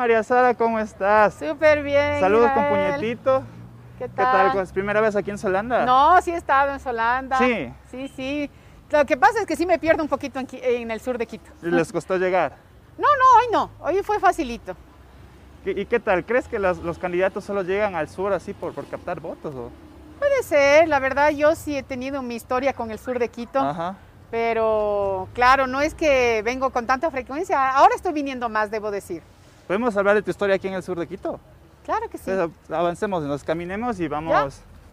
María Sara, ¿cómo estás? Súper bien. Saludos con puñetito. ¿Qué ¿Qué tal? tal? ¿Es primera vez aquí en Solanda? No, sí he estado en Solanda. Sí. Sí, sí. Lo que pasa es que sí me pierdo un poquito en, en el sur de Quito. ¿Y ¿Les costó llegar? No, no, hoy no. Hoy fue facilito. ¿Qué- ¿Y qué tal? ¿Crees que los, los candidatos solo llegan al sur así por, por captar votos? O? Puede ser, la verdad yo sí he tenido mi historia con el sur de Quito, Ajá. pero claro, no es que vengo con tanta frecuencia. Ahora estoy viniendo más, debo decir. ¿Podemos hablar de tu historia aquí en el sur de Quito? Claro que sí. Entonces, avancemos, nos caminemos y vamos,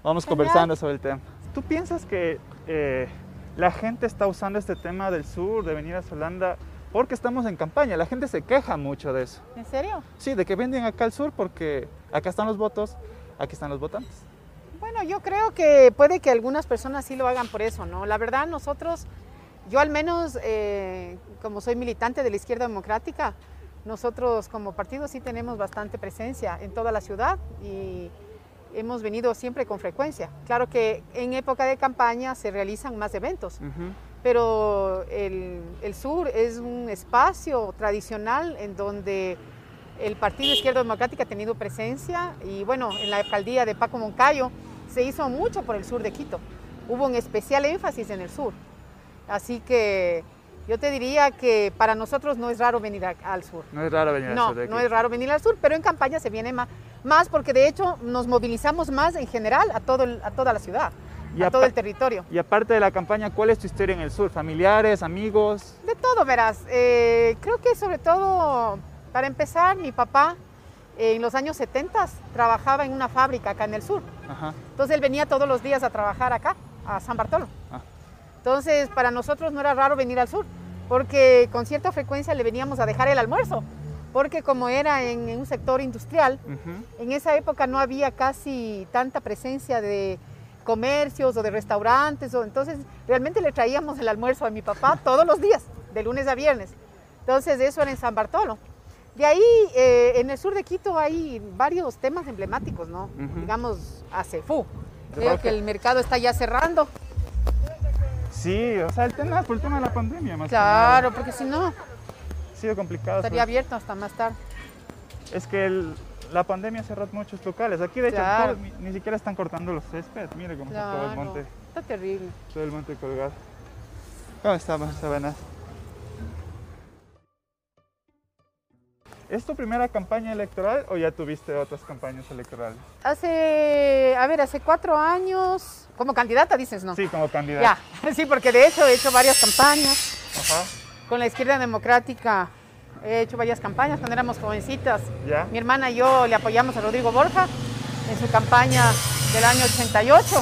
vamos Genial. conversando sobre el tema. ¿Tú piensas que eh, la gente está usando este tema del sur, de venir a Solanda, porque estamos en campaña? La gente se queja mucho de eso. ¿En serio? Sí, de que venden acá al sur porque acá están los votos, aquí están los votantes. Bueno, yo creo que puede que algunas personas sí lo hagan por eso, ¿no? La verdad, nosotros, yo al menos, eh, como soy militante de la izquierda democrática, nosotros como partido sí tenemos bastante presencia en toda la ciudad y hemos venido siempre con frecuencia. Claro que en época de campaña se realizan más eventos, Ujú. pero el, el sur es un espacio tradicional en donde el Partido Izquierda Democrática ha tenido presencia y bueno, en la alcaldía de Paco Moncayo se hizo mucho por el sur de Quito. Hubo un especial énfasis en el sur. Así que yo te diría que para nosotros no es raro venir a- al sur. No es raro venir al No, sur no aquí. es raro venir al sur, pero en campaña se viene ma- más porque de hecho nos movilizamos más en general a, todo el- a toda la ciudad, Y a todo el territorio. Y aparte de la campaña, ¿cuál es tu historia en el sur? ¿Familiares, amigos? De todo, verás. Eh, creo que sobre todo, para empezar, mi papá eh, en los años 70 trabajaba en una fábrica acá en el sur. Ajá. Entonces él venía todos los días a trabajar acá, a San Bartolo. Ah. Entonces para nosotros no era raro venir al sur, porque con cierta frecuencia le veníamos a dejar el almuerzo, porque como era en, en un sector industrial, en esa época no había casi tanta presencia de comercios o de restaurantes, o, entonces realmente le traíamos el almuerzo a mi papá todos los días, de lunes a viernes. Entonces eso era en San Bartolo. De ahí, eh, en el sur de Quito hay varios temas emblemáticos, ¿no? Digamos, a Cefú. ¿De Veo Roque? que el mercado está ya cerrando. Sí, o sea, el tema por el tema de la pandemia, más que Claro, porque si no. Ha sido complicado. estaría pues. abierto hasta más tarde. Es que el- la pandemia cerró muchos locales. Aquí, de hecho, Claro. ni, ni siquiera están cortando los césped. Mire cómo está todo el Claro, monte, está terrible. todo el monte colgado. ¿Cómo estamos, Sabana? ¿Es tu primera campaña electoral o ya tuviste otras campañas electorales? Hace, a ver, hace cuatro años, como candidata dices, ¿no? Sí, como candidata. Ya, sí, porque de hecho he hecho varias campañas. Ajá. Con la izquierda democrática he hecho varias campañas cuando éramos jovencitas. ¿Ya? Mi hermana y yo le apoyamos a Rodrigo Borja en su campaña del año 88.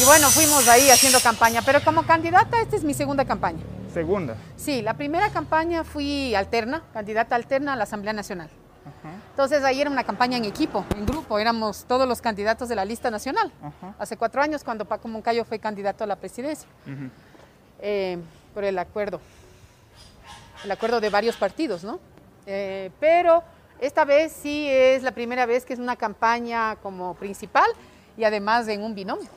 Y bueno, fuimos ahí haciendo campaña. Pero como candidata, esta es mi segunda campaña. Segunda. Sí, la primera campaña fui alterna, candidata alterna a la Asamblea Nacional. Ajá. Entonces ahí era una campaña en equipo, en grupo, éramos todos los candidatos de la lista nacional. Ajá. Hace cuatro años cuando Paco Moncayo fue candidato a la presidencia, eh, por el acuerdo, el acuerdo de varios partidos, ¿no? Eh, pero esta vez sí es la primera vez que es una campaña como principal y además en un binomio.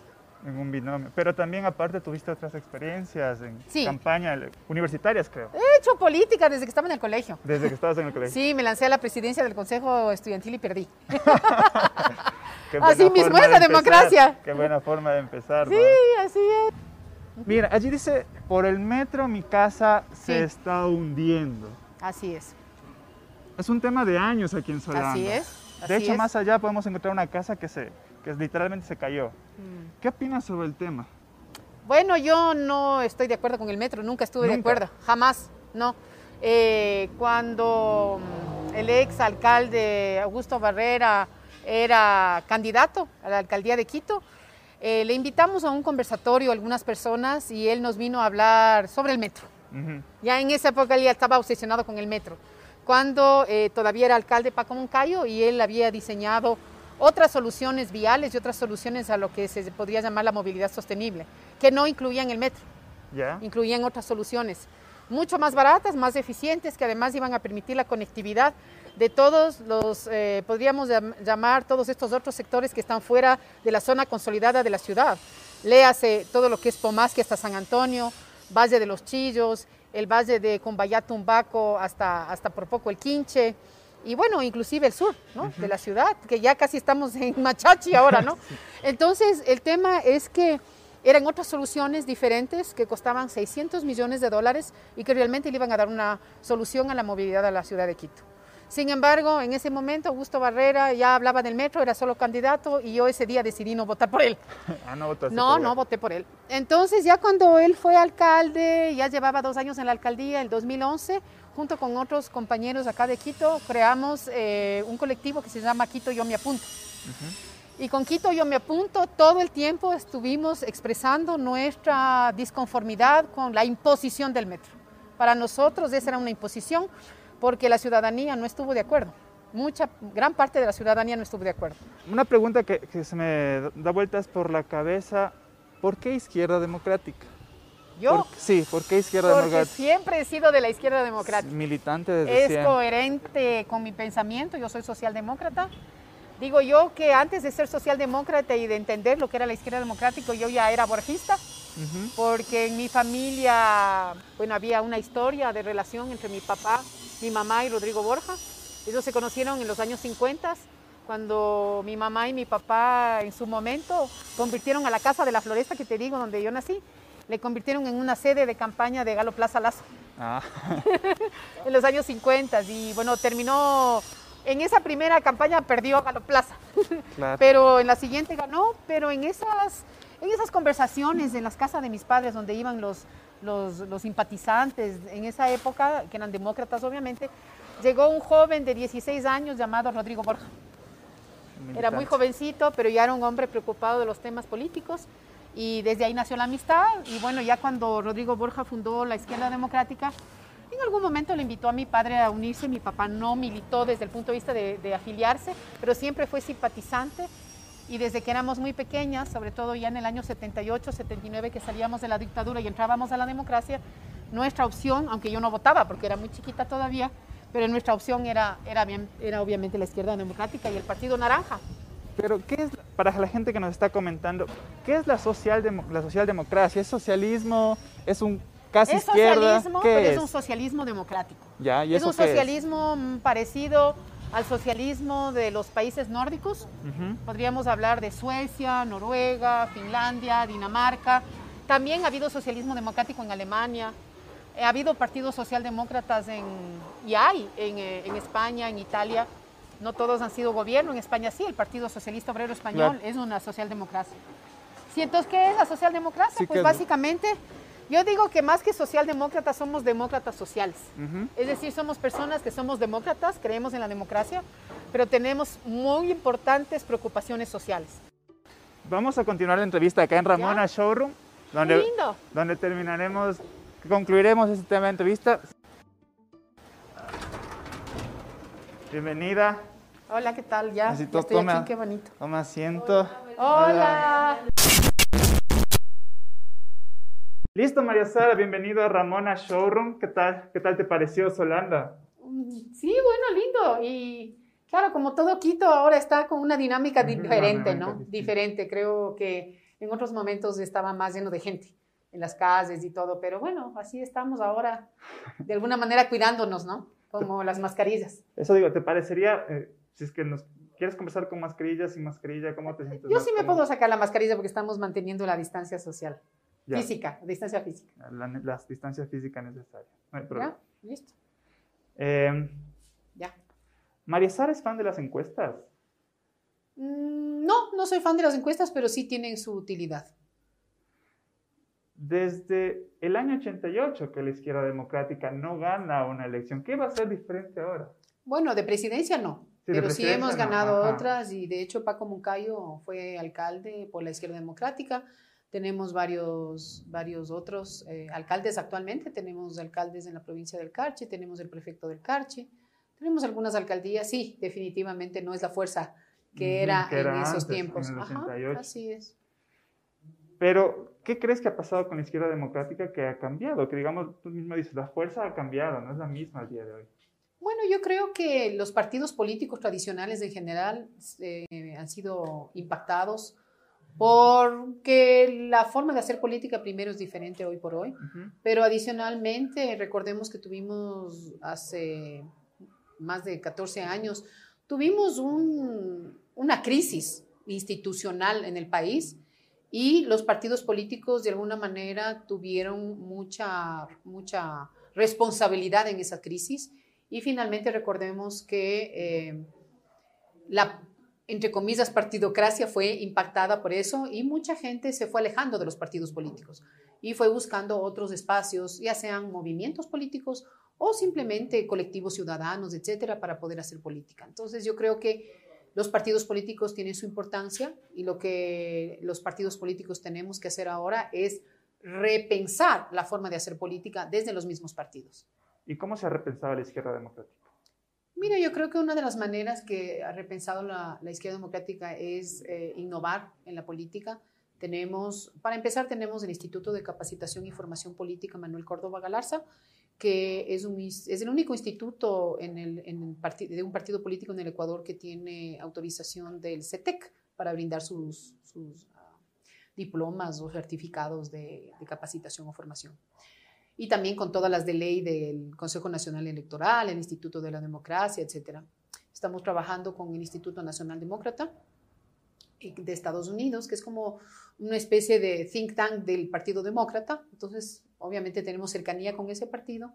En un binomio. Pero también, aparte, tuviste otras experiencias en Sí. campaña ele- universitarias, creo. He hecho política desde que estaba en el colegio. Desde que estabas en el colegio. Sí, me lancé a la presidencia del Consejo Estudiantil y perdí. Así mismo es la democracia. Qué buena forma de empezar. Sí, ¿no? así es. Mira, allí dice, por el metro mi casa se está hundiendo. Así es. Es un tema de años aquí en Solanda. Así es. De hecho, es. más allá podemos encontrar una casa que, se, que literalmente se cayó. Mm. ¿Qué opinas sobre el tema? Bueno, yo no estoy de acuerdo con el metro, nunca estuve de ¿Nunca? acuerdo, jamás, no. Eh, cuando mm, el ex alcalde Augusto Barrera era candidato a la alcaldía de Quito, eh, le invitamos a un conversatorio a algunas personas y él nos vino a hablar sobre el metro. Ujú. Ya en esa época él ya estaba obsesionado con el metro, cuando eh, todavía era alcalde Paco Moncayo y él había diseñado otras soluciones viales y otras soluciones a lo que se podría llamar la movilidad sostenible, que no incluían el metro, ¿Ya? incluían otras soluciones mucho más baratas, más eficientes, que además iban a permitir la conectividad de todos los, eh, podríamos llam- llamar todos estos otros sectores que están fuera de la zona consolidada de la ciudad. Léase todo lo que es Pomasque hasta San Antonio, Valle de los Chillos, el Valle de Cumbayá Tumbaco hasta, hasta por poco el Quinche, y bueno, inclusive el sur ¿no? de la ciudad, que ya casi estamos en Machachi ahora, ¿no? Entonces, el tema es que eran otras soluciones diferentes que costaban 600 millones de dólares y que realmente le iban a dar una solución a la movilidad de la ciudad de Quito. Sin embargo, en ese momento Augusto Barrera ya hablaba del metro, era solo candidato y yo ese día decidí no votar por él. Ah, no votaste No, por no él. voté por él. Entonces ya cuando él fue alcalde, ya llevaba dos años en la alcaldía, el 2011, junto con otros compañeros acá de Quito, creamos eh, un colectivo que se llama Quito Yo Me Apunto. Y con Quito Yo Me Apunto todo el tiempo estuvimos expresando nuestra disconformidad con la imposición del metro. Para nosotros esa era una imposición porque la ciudadanía no estuvo de acuerdo. Mucha, gran parte de la ciudadanía no estuvo de acuerdo. Una pregunta que, que se me da vueltas por la cabeza. ¿Por qué izquierda democrática? Yo, ¿Por- sí, ¿por qué izquierda porque democrática? siempre he sido de la izquierda democrática. Militante desde es siempre. coherente con mi pensamiento, yo soy socialdemócrata. Digo yo que antes de ser socialdemócrata y de entender lo que era la izquierda democrática, yo ya era borjista, Ujú. porque en mi familia, bueno, había una historia de relación entre mi papá, mi mamá y Rodrigo Borja. Ellos se conocieron en los años 50, cuando mi mamá y mi papá en su momento convirtieron a la Casa de la Floresta, que te digo, donde yo nací, le convirtieron en una sede de campaña de Galo Plaza Lazo Ah, en los años 50 y bueno, terminó, en esa primera campaña perdió Galo Plaza, claro. pero en la siguiente ganó, pero en esas, en esas conversaciones en las casas de mis padres donde iban los, los, los simpatizantes en esa época, que eran demócratas obviamente, llegó un joven de 16 años llamado Rodrigo Borja. Era muy Militante. jovencito, pero ya era un hombre preocupado de los temas políticos y desde ahí nació la amistad. Y bueno, ya cuando Rodrigo Borja fundó la Izquierda Democrática, en algún momento le invitó a mi padre a unirse. Mi papá no militó desde el punto de vista de, de afiliarse, pero siempre fue simpatizante. Y desde que éramos muy pequeñas, sobre todo ya en el año 78, 79, que salíamos de la dictadura y entrábamos a la democracia, nuestra opción, aunque yo no votaba porque era muy chiquita todavía, pero nuestra opción era, era, bien, era obviamente la izquierda democrática y el Partido Naranja. Pero, ¿qué es, para la gente que nos está comentando, qué es la, social la socialdemocracia? ¿Es socialismo? ¿Es un casi es izquierda? socialismo, ¿Qué pero es? es un socialismo democrático. Ya, ¿y Es eso un qué es? socialismo mm, parecido al socialismo de los países nórdicos. Ujú. Podríamos hablar de Suecia, Noruega, Finlandia, Dinamarca. También ha habido socialismo democrático en Alemania. Ha habido partidos socialdemócratas en, y hay en, eh, en España, en Italia. No todos han sido gobierno. En España sí, el Partido Socialista Obrero Español Claro. es una socialdemocracia. Sí, entonces, ¿qué es la socialdemocracia? Sí, ¿qué pues es? básicamente, yo digo que más que socialdemócratas somos demócratas sociales. Es decir, somos personas que somos demócratas, creemos en la democracia, pero tenemos muy importantes preocupaciones sociales. Vamos a continuar la entrevista acá en Ramona Ya. Showroom, Qué donde, lindo. donde terminaremos, concluiremos este tema de entrevista. Bienvenida, Hola, ¿qué tal? Ya, Así ya to- estoy toma. aquí, qué bonito. toma asiento. Hola. Listo, María Sara, bienvenido a Ramona Showroom. ¿Qué tal? ¿Qué tal te pareció Solanda? Mm, Sí, bueno, lindo. Y claro, como todo Quito ahora está con una dinámica diferente, ¿no? distinta. Diferente. Creo que en otros momentos estaba más lleno de gente en las calles y todo, pero bueno, así estamos ahora, de alguna manera cuidándonos, ¿no? Como las mascarillas. Eso digo, ¿te parecería, eh, si es que nos quieres conversar con mascarilla, sin mascarilla, cómo te sientes? Yo sí me puedo sacar la mascarilla porque estamos manteniendo la distancia social, Ya, física, distancia física. la, las distancias físicas necesarias. No hay problema. ¿Ya? Listo. Eh, Ya. María Sara es fan de las encuestas. Mm, No, no soy fan de las encuestas, pero sí tienen su utilidad. Desde el año 88 que la izquierda democrática no gana una elección, ¿qué va a ser diferente ahora? Bueno, de presidencia no, Sí, pero sí hemos no, ganado ajá. otras y de hecho Paco Moncayo fue alcalde por la izquierda democrática. Tenemos varios, varios otros eh, alcaldes actualmente. Tenemos alcaldes en la provincia del Carchi, tenemos el prefecto del Carchi, tenemos algunas alcaldías. Sí, definitivamente no es la fuerza que era, que era en esos antes, tiempos. en el Ajá, 88. así es. Pero, ¿qué crees que ha pasado con la izquierda democrática que ha cambiado? Que digamos, tú mismo dices, la fuerza ha cambiado, no es la misma al día de hoy. Bueno, yo creo que los partidos políticos tradicionales en general eh, han sido impactados porque la forma de hacer política primero es diferente hoy por hoy, Ujú. pero adicionalmente recordemos que tuvimos hace más de 14 años, tuvimos una crisis institucional en el país y los partidos políticos de alguna manera tuvieron mucha, mucha responsabilidad en esa crisis y finalmente recordemos que eh, la, entre comillas, partidocracia fue impactada por eso y mucha gente se fue alejando de los partidos políticos y fue buscando otros espacios, ya sean movimientos políticos o simplemente colectivos ciudadanos, etcétera, para poder hacer política. Entonces, yo creo que los partidos políticos tienen su importancia y lo que los partidos políticos tenemos que hacer ahora es repensar la forma de hacer política desde los mismos partidos. ¿Y cómo se ha repensado la izquierda democrática? Mira, yo creo que una de las maneras que ha repensado la, izquierda democrática es eh, innovar en la política. Tenemos, para empezar, tenemos el Instituto de Capacitación y Formación Política Manuel Córdoba Galarza, que es, el único instituto de un partido político en el Ecuador que tiene autorización del CETEC para brindar sus, uh, diplomas o certificados de, de, capacitación o formación. Y también con todas las de ley del Consejo Nacional Electoral, el Instituto de la Democracia, etc. Estamos trabajando con el Instituto Nacional Demócrata de Estados Unidos, que es como una especie de think tank del Partido Demócrata. Entonces, obviamente tenemos cercanía con ese partido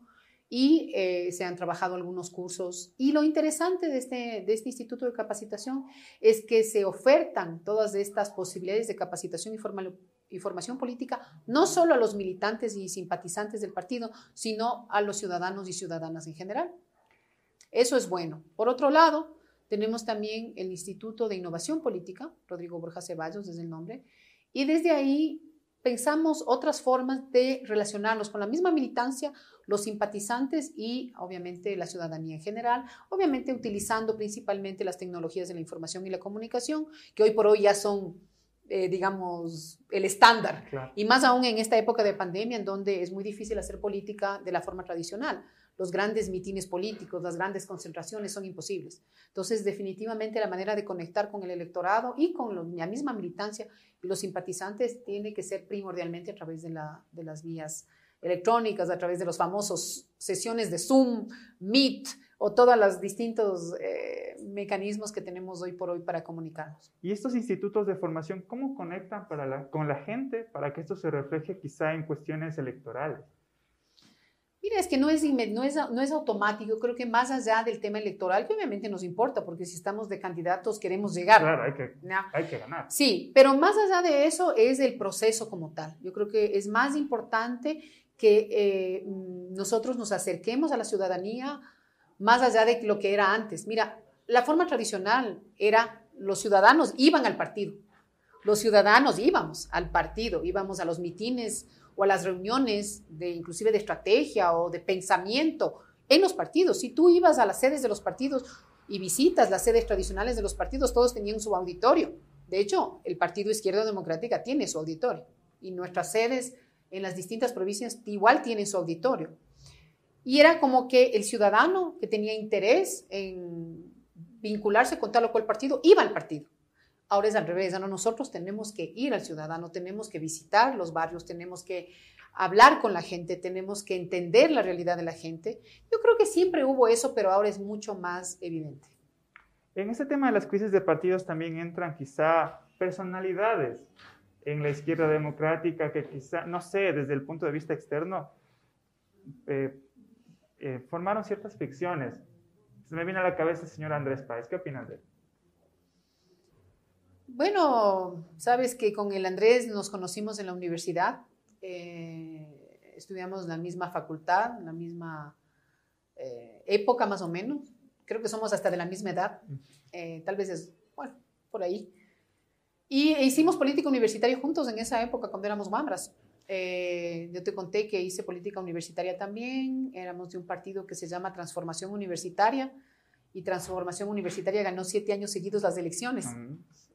y eh, se han trabajado algunos cursos. Y lo interesante de este, de este instituto de capacitación es que se ofertan todas estas posibilidades de capacitación y, formación política, no solo a los militantes y simpatizantes del partido, sino a los ciudadanos y ciudadanas en general. Eso es bueno. Por otro lado, tenemos también el Instituto de Innovación Política, Rodrigo Borja Ceballos desde el nombre, y desde ahí pensamos otras formas de relacionarnos con la misma militancia, los simpatizantes y obviamente la ciudadanía en general, obviamente utilizando principalmente las tecnologías de la información y la comunicación, que hoy por hoy ya son, eh, digamos, el estándar. Y más aún en esta época de pandemia, en donde es muy difícil hacer política de la forma tradicional los grandes mitines políticos, las grandes concentraciones son imposibles. Entonces, definitivamente la manera de conectar con el electorado y con la misma militancia y los simpatizantes tiene que ser primordialmente a través de, las vías electrónicas, a través de los famosos sesiones de Zoom, Meet o todos los distintos eh, mecanismos que tenemos hoy por hoy para comunicarnos. ¿Y estos institutos de formación cómo conectan con la gente para que esto se refleje quizá en cuestiones electorales? Mira, es que no es, no, es, no es automático, creo que más allá del tema electoral, que obviamente nos importa, porque si estamos de candidatos queremos llegar. Claro, hay que, hay que ganar. Sí, pero más allá de eso es el proceso como tal. Yo creo que es más importante que eh, nosotros nos acerquemos a la ciudadanía más allá de lo que era antes. Mira, la forma tradicional era los ciudadanos iban al partido, los ciudadanos íbamos al partido, íbamos a los mitines o a las reuniones de inclusive de estrategia o de pensamiento en los partidos. Si tú ibas a las sedes de los partidos y visitas las sedes tradicionales de los partidos, todos tenían su auditorio. De hecho, el Partido Izquierda Democrática tiene su auditorio y nuestras sedes en las distintas provincias igual tienen su auditorio. Y era como que el ciudadano que tenía interés en vincularse con tal o cual partido iba al partido. Ahora es al revés, ahora nosotros tenemos que ir al ciudadano, tenemos que visitar los barrios, tenemos que hablar con la gente, tenemos que entender la realidad de la gente. Yo creo que siempre hubo eso, pero ahora es mucho más evidente. En este tema de las crisis de partidos también entran quizá personalidades en la izquierda democrática que quizá, no sé, desde el punto de vista externo, eh, eh, formaron ciertas ficciones. Se me viene a la cabeza el señor Andrés Páez. ¿Qué opinan de él? Bueno, sabes que con el Andrés nos conocimos en la universidad, eh, estudiamos la misma facultad, la misma eh, época más o menos, creo que somos hasta de la misma edad, eh, tal vez es, bueno, por ahí. Y hicimos política universitaria juntos en esa época cuando éramos mambras. yo te conté que hice política universitaria también, éramos de un partido que se llama Transformación Universitaria y Transformación Universitaria ganó siete años seguidos las elecciones.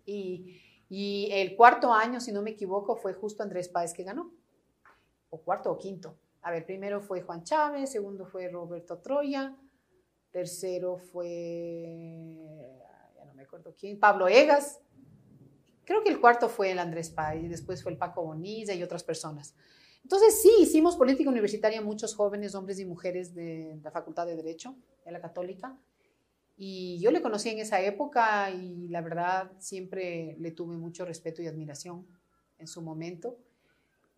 Y, el cuarto año, si no me equivoco, fue justo Andrés Páez que ganó. O cuarto o quinto. A ver, primero fue Juan Chávez, segundo fue Roberto Troya, tercero fue, ya no me acuerdo quién, Pablo Egas. Creo que el cuarto fue el Andrés Páez y después fue el Paco Bonilla y otras personas. Entonces sí, hicimos política universitaria muchos jóvenes, hombres y mujeres de la Facultad de Derecho de la Católica Y yo le conocí en esa época y la verdad siempre le tuve mucho respeto y admiración en su momento.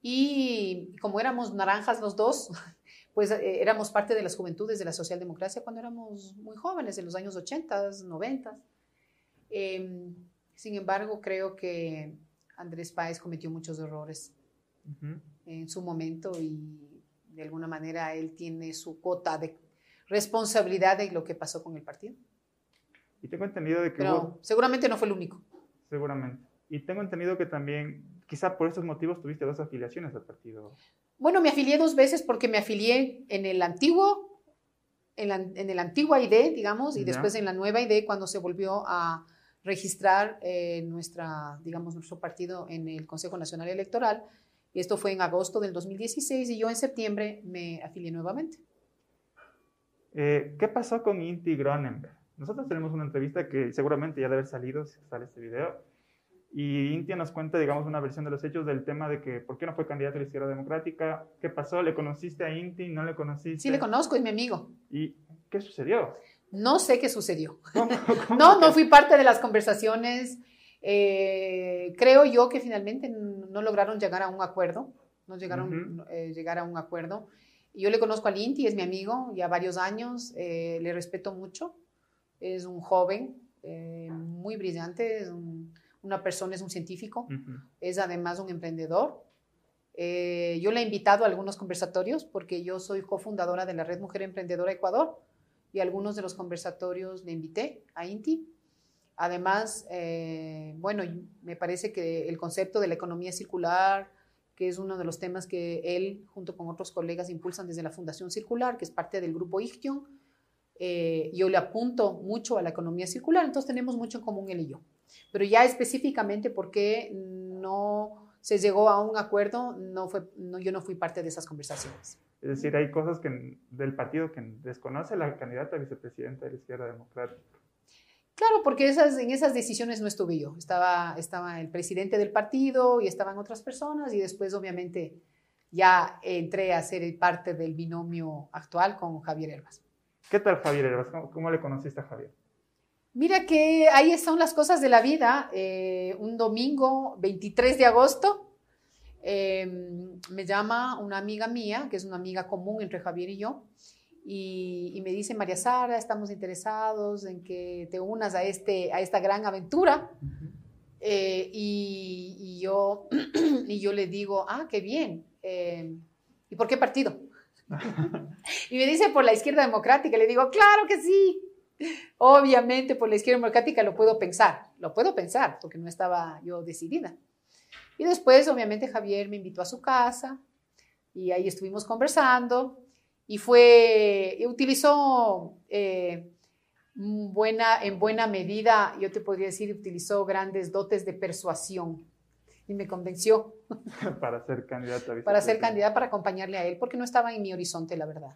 Y como éramos naranjas los dos, pues eh, éramos parte de las juventudes de la socialdemocracia cuando éramos muy jóvenes, en los años 80, 90. Eh, sin embargo, creo que Andrés Páez cometió muchos errores en su momento y de alguna manera él tiene su cuota de responsabilidad de lo que pasó con el partido. Y tengo entendido de que... Pero seguramente no fue el único. Seguramente. Y tengo entendido que también, quizá por estos motivos, tuviste dos afiliaciones al partido. Bueno, me afilié dos veces porque me afilié en el antiguo, en, la, en el antigua ID, digamos, y después en la nueva ID cuando se volvió a registrar eh, nuestra, digamos, nuestro partido en el Consejo Nacional Electoral. Y esto fue en agosto del 2016 y yo en septiembre me afilié nuevamente. Eh, ¿Qué pasó con Inti Gronenberg? Nosotros tenemos una entrevista que seguramente ya debe haber salido si sale este video. Y Inti nos cuenta, digamos, una versión de los hechos del tema de que por qué no fue candidato a la izquierda democrática, qué pasó, le conociste a Inti, no le conociste. Sí, le conozco, es mi amigo. ¿Y qué sucedió? No sé qué sucedió. no, no fui parte de las conversaciones. Eh, creo yo que finalmente no lograron llegar a un acuerdo, no llegaron a eh, llegar a un acuerdo. Yo le conozco al Inti, es mi amigo, ya varios años, eh, le respeto mucho, es un joven muy brillante, es una persona, es un científico, es además un emprendedor. yo le he invitado a algunos conversatorios porque yo soy cofundadora de la Red Mujer Emprendedora Ecuador y algunos de los conversatorios le invité a Inti. Además, eh, bueno, me parece que el concepto de la economía circular, que es uno de los temas que él, junto con otros colegas, impulsan desde la Fundación Circular, que es parte del grupo IGTION, eh, yo le apunto mucho a la economía circular, entonces tenemos mucho en común él y yo. Pero ya específicamente por qué no se llegó a un acuerdo, no fue, no, yo no fui parte de esas conversaciones. Es decir, hay cosas que, del partido que desconoce la candidata a vicepresidenta de la izquierda democrática. Claro, porque esas, en esas decisiones no estuve yo. Estaba, estaba el presidente del partido y estaban otras personas y después obviamente ya entré a ser parte del binomio actual con Javier Herbas. ¿Qué tal Javier Herbas? ¿Cómo, le conociste a Javier? Mira que ahí son las cosas de la vida. Eh, un domingo 23 de agosto Em, me llama una amiga mía, que es una amiga común entre Javier y yo, y, me dice, María Sara, estamos interesados en que te unas a, este, a esta gran aventura. Eh, y, yo, y yo le digo, ah, qué bien. Em, ¿Y por qué partido? Y me dice, por la izquierda democrática. Le digo, claro que sí. Obviamente, por la izquierda democrática lo puedo pensar. Lo puedo pensar, porque no estaba yo decidida. Y después, obviamente, Javier me invitó a su casa y ahí estuvimos conversando y fue, utilizó eh, buena, en buena medida, yo te podría decir, utilizó grandes dotes de persuasión y me convenció. para ser candidata. Para ser candidata, para acompañarle a él, porque no estaba en mi horizonte, la verdad.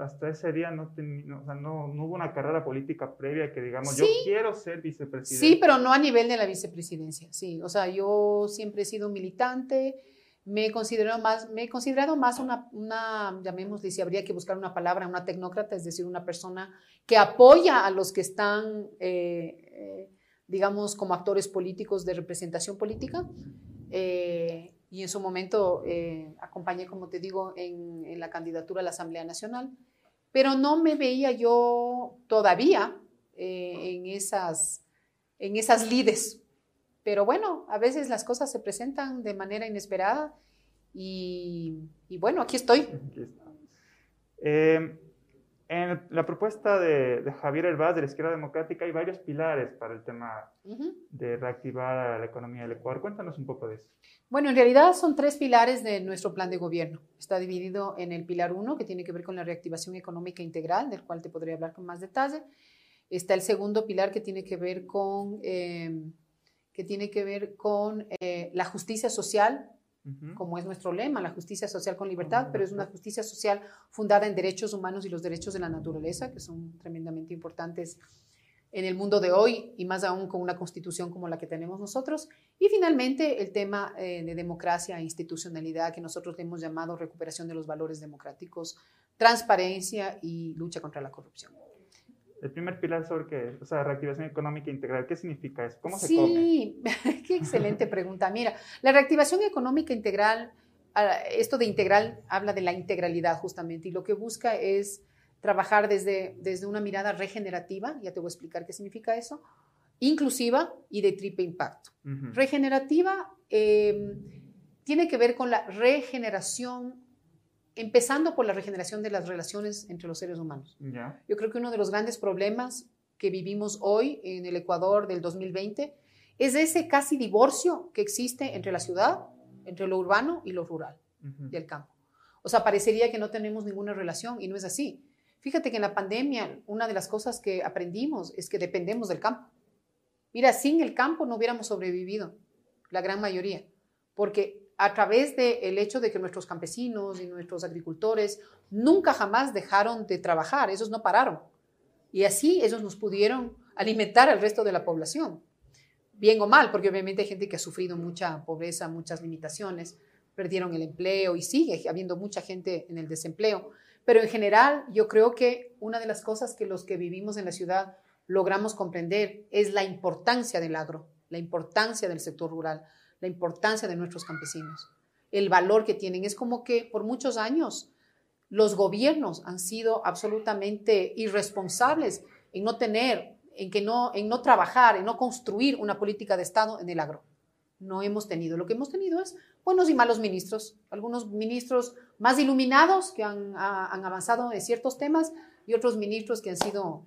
hasta ese día no, o sea, no, no, hubo una carrera política previa que digamos, yo quiero ser vicepresidente. Sí, pero no a nivel de la vicepresidencia, sí. O sea, yo siempre he sido militante, me he considerado más, me he considerado más una, una, llamémosle, si habría que buscar una palabra, una tecnócrata, es decir, una persona que apoya a los que están, eh, eh, digamos, como actores políticos de representación política. Eh, y en su momento acompañé, como te digo, en, la candidatura a la Asamblea Nacional, pero no me veía yo todavía en, esas, en esas lides pero bueno, a veces las cosas se presentan de manera inesperada y, bueno, aquí estoy. Eh, en la propuesta de, Javier Herbaz de la izquierda democrática hay varios pilares para el tema de reactivar la economía del Ecuador. Cuéntanos un poco de eso. Bueno, en realidad son tres pilares de nuestro plan de gobierno. Está dividido en el pilar uno, que tiene que ver con la reactivación económica integral, del cual te podría hablar con más detalle. Está el segundo pilar que tiene que ver con... Eh, que tiene que ver con eh, la justicia social, como es nuestro lema, la justicia social con libertad, pero es una justicia social fundada en derechos humanos y los derechos de la naturaleza, que son tremendamente importantes en el mundo de hoy y más aún con una constitución como la que tenemos nosotros. Y finalmente el tema eh, de democracia e institucionalidad que nosotros hemos llamado recuperación de los valores democráticos, transparencia y lucha contra la corrupción. El primer pilar sobre qué, o sea, reactivación económica integral, ¿qué significa eso? ¿Cómo se sí, come? Sí, qué excelente pregunta. Mira, la reactivación económica integral, esto de integral habla de la integralidad justamente, y lo que busca es trabajar desde, desde una mirada regenerativa, ya te voy a explicar qué significa eso, inclusiva y de triple impacto. Uh -huh. Regenerativa eh, tiene que ver con la regeneración empezando por la regeneración de las relaciones entre los seres humanos. Yeah. Yo creo que uno de los grandes problemas que vivimos hoy en el Ecuador del 2020 es ese casi divorcio que existe entre la ciudad, entre lo urbano y lo rural uh -huh. y el campo. O sea, parecería que no tenemos ninguna relación y no es así. Fíjate que en la pandemia una de las cosas que aprendimos es que dependemos del campo. Mira, sin el campo no hubiéramos sobrevivido, la gran mayoría, porque a través del hecho de que nuestros campesinos y nuestros agricultores nunca jamás dejaron de trabajar, esos no pararon. Y así ellos nos pudieron alimentar al resto de la población, bien o mal, porque obviamente hay gente que ha sufrido mucha pobreza, muchas limitaciones, perdieron el empleo y sigue habiendo mucha gente en el desempleo. Pero en general yo creo que una de las cosas que los que vivimos en la ciudad logramos comprender es la importancia del agro, la importancia del sector rural, la importancia de nuestros campesinos, el valor que tienen. Es como que por muchos años los gobiernos han sido absolutamente irresponsables en no tener, en, que no, en no trabajar, en no construir una política de Estado en el agro. No hemos tenido. Lo que hemos tenido es buenos y malos ministros, algunos ministros más iluminados que han, han avanzado en ciertos temas y otros ministros que han sido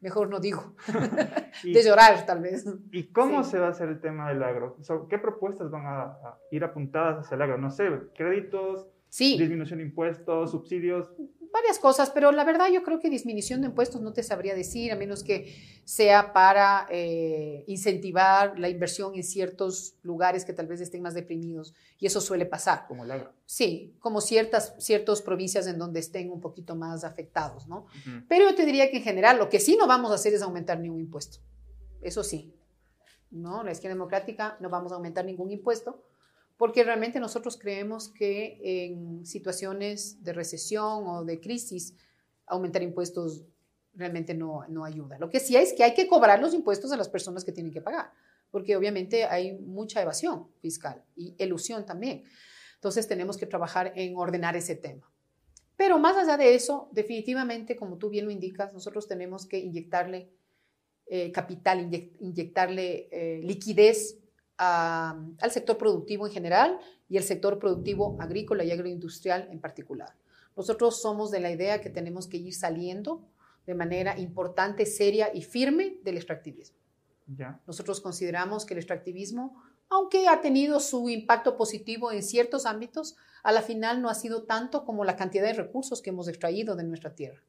mejor no digo, de llorar tal vez. ¿Y cómo sí. se va a hacer el tema del agro? O sea, ¿Qué propuestas van a, a, ir apuntadas hacia el agro? No sé, créditos, sí. disminución de impuestos, subsidios. Varias cosas, pero la verdad yo creo que disminución de impuestos no te sabría decir, a menos que sea para eh, incentivar la inversión en ciertos lugares que tal vez estén más deprimidos, y eso suele pasar. Como el agro. Sí, como ciertas, ciertas provincias en donde estén un poquito más afectados, ¿no? Uh -huh. Pero yo te diría que en general lo que sí no vamos a hacer es aumentar ningún impuesto. Eso sí, ¿no? La izquierda democrática no vamos a aumentar ningún impuesto, porque realmente nosotros creemos que en situaciones de recesión o de crisis, aumentar impuestos realmente no, no ayuda. Lo que sí es que hay que cobrar los impuestos a las personas que tienen que pagar, porque obviamente hay mucha evasión fiscal y elusión también. Entonces tenemos que trabajar en ordenar ese tema. Pero más allá de eso, definitivamente, como tú bien lo indicas, nosotros tenemos que inyectarle eh, capital, inyect, inyectarle eh, liquidez a, al sector productivo en general y el sector productivo agrícola y agroindustrial en particular. Nosotros somos de la idea que tenemos que ir saliendo de manera importante, seria y firme del extractivismo. Ya. Nosotros consideramos que el extractivismo, aunque ha tenido su impacto positivo en ciertos ámbitos, a la final no ha sido tanto como la cantidad de recursos que hemos extraído de nuestra tierra.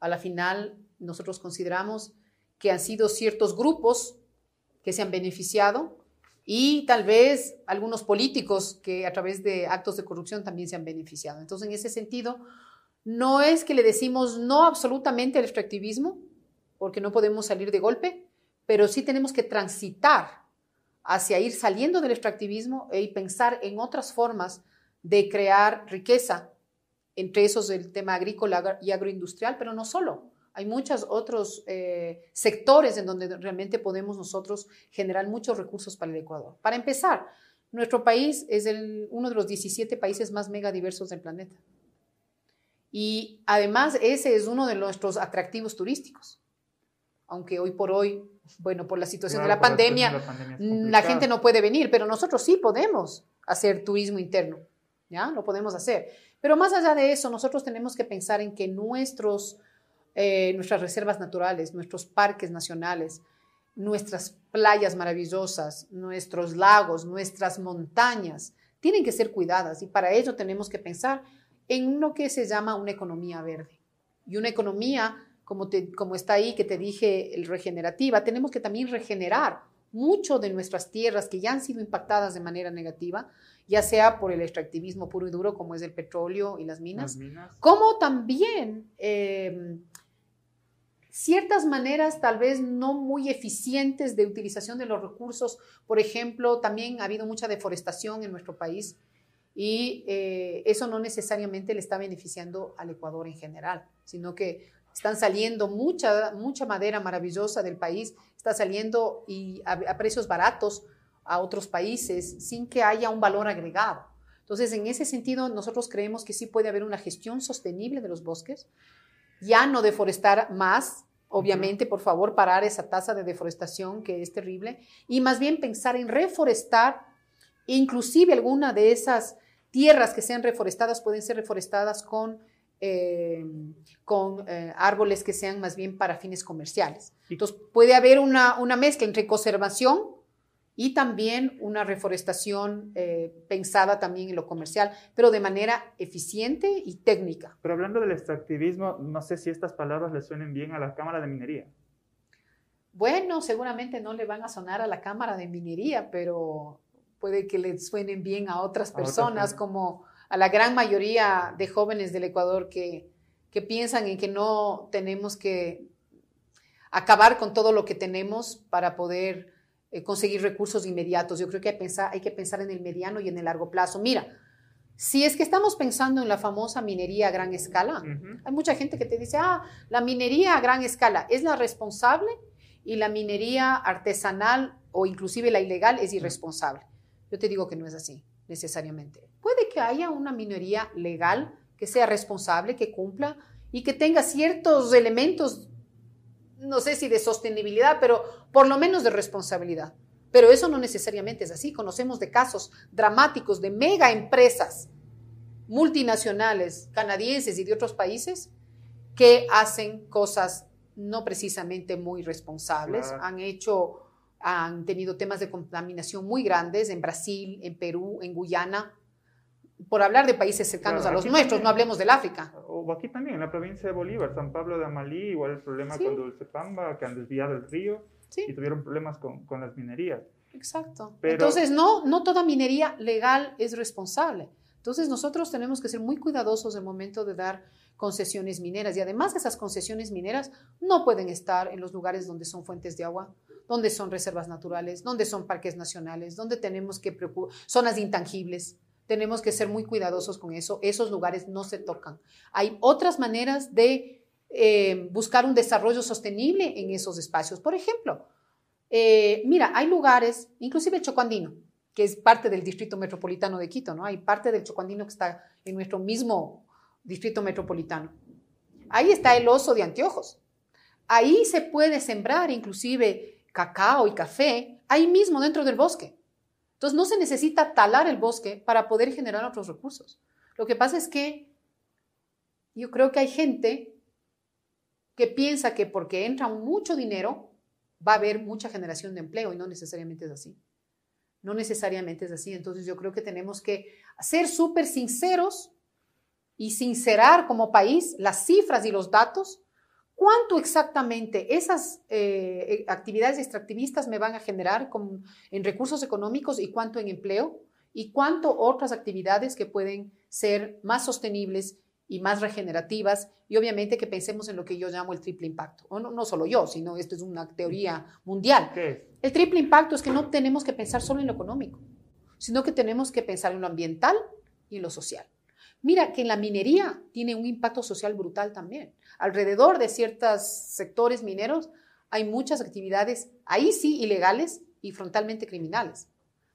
A la final nosotros consideramos que han sido ciertos grupos que se han beneficiado y tal vez algunos políticos que a través de actos de corrupción también se han beneficiado. Entonces, en ese sentido, no es que le decimos no absolutamente al extractivismo, porque no podemos salir de golpe, pero sí tenemos que transitar hacia ir saliendo del extractivismo y pensar en otras formas de crear riqueza, entre esos el tema agrícola y agroindustrial, pero no solo. Hay muchos otros eh, sectores en donde realmente podemos nosotros generar muchos recursos para el Ecuador. Para empezar, nuestro país es el, uno de los 17 países más megadiversos del planeta. Y además ese es uno de nuestros atractivos turísticos. Aunque hoy por hoy, bueno, por la situación claro, de la pandemia, la, pandemia la gente no puede venir, pero nosotros sí podemos hacer turismo interno, ¿ya? Lo podemos hacer. Pero más allá de eso, nosotros tenemos que pensar en que nuestros, eh, nuestras reservas naturales, nuestros parques nacionales, nuestras playas maravillosas, nuestros lagos, nuestras montañas, tienen que ser cuidadas y para ello tenemos que pensar en lo que se llama una economía verde. Y una economía, como, como está ahí, que te dije, el regenerativa, tenemos que también regenerar mucho de nuestras tierras que ya han sido impactadas de manera negativa, ya sea por el extractivismo puro y duro, como es el petróleo y las minas, Las minas. como también eh, ciertas maneras tal vez no muy eficientes de utilización de los recursos. Por ejemplo, también ha habido mucha deforestación en nuestro país y eh, eso no necesariamente le está beneficiando al Ecuador en general, sino que están saliendo mucha, mucha madera maravillosa del país, está saliendo y a, precios baratos a otros países sin que haya un valor agregado. Entonces, en ese sentido, nosotros creemos que sí puede haber una gestión sostenible de los bosques, ya no deforestar más, obviamente, por favor, parar esa tasa de deforestación que es terrible, y más bien pensar en reforestar, inclusive alguna de esas tierras que sean reforestadas pueden ser reforestadas con eh, con eh, árboles que sean más bien para fines comerciales. Entonces, puede haber una, una mezcla entre conservación y también una reforestación eh, pensada también en lo comercial, pero de manera eficiente y técnica. Pero hablando del extractivismo, no sé si estas palabras le suenen bien a la Cámara de Minería. Bueno, seguramente no le van a sonar a la Cámara de Minería, pero puede que le suenen bien a otras personas, como a la gran mayoría de jóvenes del Ecuador que, que piensan en que no tenemos que acabar con todo lo que tenemos para poder eh, conseguir recursos inmediatos. Yo creo que hay, pensar, hay que pensar en el mediano y en el largo plazo. Mira, si es que estamos pensando en la famosa minería a gran escala, hay mucha gente que te dice, ah, la minería a gran escala es la responsable y la minería artesanal o inclusive la ilegal es irresponsable. Yo te digo que no es así necesariamente. Puede que haya una minoría legal que sea responsable, que cumpla y que tenga ciertos elementos, no sé si de sostenibilidad, pero por lo menos de responsabilidad. Pero eso no necesariamente es así. Conocemos de casos dramáticos de mega empresas multinacionales canadienses y de otros países que hacen cosas no precisamente muy responsables. Han hecho han tenido temas de contaminación muy grandes en Brasil, en Perú, en Guyana, por hablar de países cercanos a los nuestros, no hablemos del África. O aquí también, en la provincia de Bolívar, San Pablo de Amalí, igual el problema con Dulce Pamba, que han desviado el río y tuvieron problemas con, con las minerías. Exacto. Entonces, no, no toda minería legal es responsable. Entonces, nosotros tenemos que ser muy cuidadosos el momento de dar concesiones mineras y además esas concesiones mineras no pueden estar en los lugares donde son fuentes de agua, donde son reservas naturales, donde son parques nacionales, donde tenemos que zonas intangibles. Tenemos que ser muy cuidadosos con eso. Esos lugares no se tocan. Hay otras maneras de eh, buscar un desarrollo sostenible en esos espacios. Por ejemplo, eh, mira, hay lugares, inclusive el Chocuandino, que es parte del distrito metropolitano de Quito, ¿no? Hay parte del Chocuandino que está en nuestro mismo distrito metropolitano. Ahí está el oso de anteojos. Ahí se puede sembrar inclusive cacao y café ahí mismo dentro del bosque. Entonces no se necesita talar el bosque para poder generar otros recursos. Lo que pasa es que yo creo que hay gente que piensa que porque entra mucho dinero va a haber mucha generación de empleo y no necesariamente es así. No necesariamente es así. Entonces yo creo que tenemos que ser súper sinceros y sincerar como país las cifras y los datos ¿Cuánto exactamente esas eh, eh, actividades extractivistas me van a generar en recursos económicos y cuánto en empleo? ¿Y cuánto otras actividades que pueden ser más sostenibles y más regenerativas? Y obviamente que pensemos en lo que yo llamo el triple impacto. O no, no solo yo, sino esto es una teoría mundial. El triple impacto es que no tenemos que pensar solo en lo económico, sino que tenemos que pensar en lo ambiental y en lo social. Mira que en la minería tiene un impacto social brutal también. Alrededor de ciertos sectores mineros hay muchas actividades, ahí sí, ilegales y frontalmente criminales.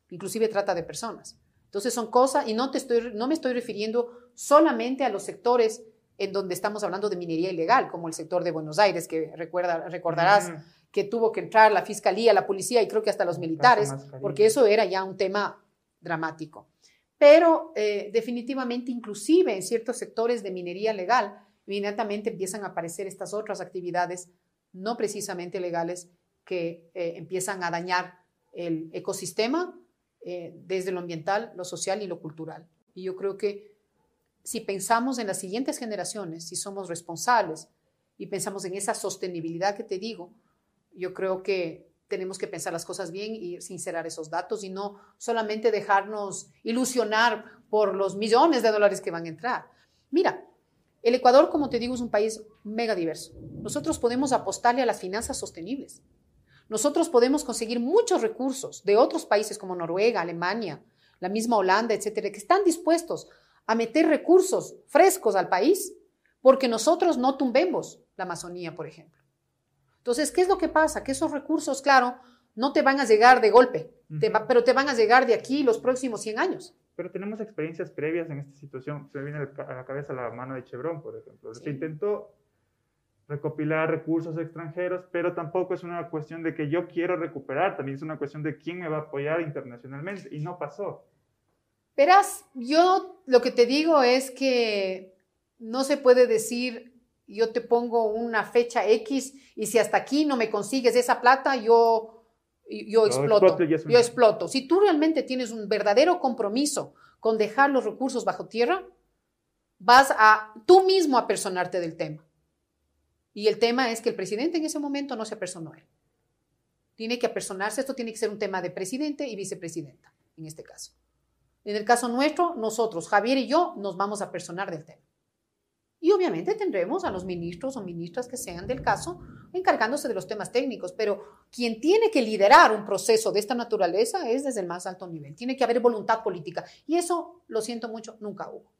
Inclusive trata de personas. Entonces son cosas, y no, te estoy, no me estoy refiriendo solamente a los sectores en donde estamos hablando de minería ilegal, como el sector de Buenos Aires, que recuerda, recordarás mm. que tuvo que entrar la fiscalía, la policía y creo que hasta los militares, porque eso era ya un tema dramático pero eh, definitivamente inclusive en ciertos sectores de minería legal, inmediatamente empiezan a aparecer estas otras actividades no precisamente legales que eh, empiezan a dañar el ecosistema eh, desde lo ambiental, lo social y lo cultural. Y yo creo que si pensamos en las siguientes generaciones, si somos responsables y pensamos en esa sostenibilidad que te digo, yo creo que tenemos que pensar las cosas bien y sincerar esos datos y no solamente dejarnos ilusionar por los millones de dólares que van a entrar. Mira, el Ecuador, como te digo, es un país mega diverso. Nosotros podemos apostarle a las finanzas sostenibles. Nosotros podemos conseguir muchos recursos de otros países como Noruega, Alemania, la misma Holanda, etcétera, que están dispuestos a meter recursos frescos al país porque nosotros no tumbemos la Amazonía, por ejemplo. Entonces, ¿qué es lo que pasa? Que esos recursos, claro, no te van a llegar de golpe, pero te van a llegar de aquí los próximos 100 años. Pero tenemos experiencias previas en esta situación. Se me viene a la cabeza la mano de Chevron, por ejemplo. Se intentó recopilar recursos extranjeros, pero tampoco es una cuestión de que yo quiero recuperar, también es una cuestión de quién me va a apoyar internacionalmente, y no pasó. Verás, yo lo que te digo es que no se puede decir, yo te pongo una fecha X y si hasta aquí no me consigues esa plata, yo, yo exploto. yo exploto. Si tú realmente tienes un verdadero compromiso con dejar los recursos bajo tierra, vas a tú mismo a personarte del tema. Y el tema es que el presidente en ese momento no se apersonó él. Tiene que apersonarse, esto tiene que ser un tema de presidente y vicepresidenta, en este caso. En el caso nuestro, nosotros, Javier y yo, nos vamos a personar del tema. Y obviamente tendremos a los ministros o ministras que sean del caso encargándose de los temas técnicos, pero quien tiene que liderar un proceso de esta naturaleza es desde el más alto nivel. Tiene que haber voluntad política. Y eso, lo siento mucho, nunca hubo.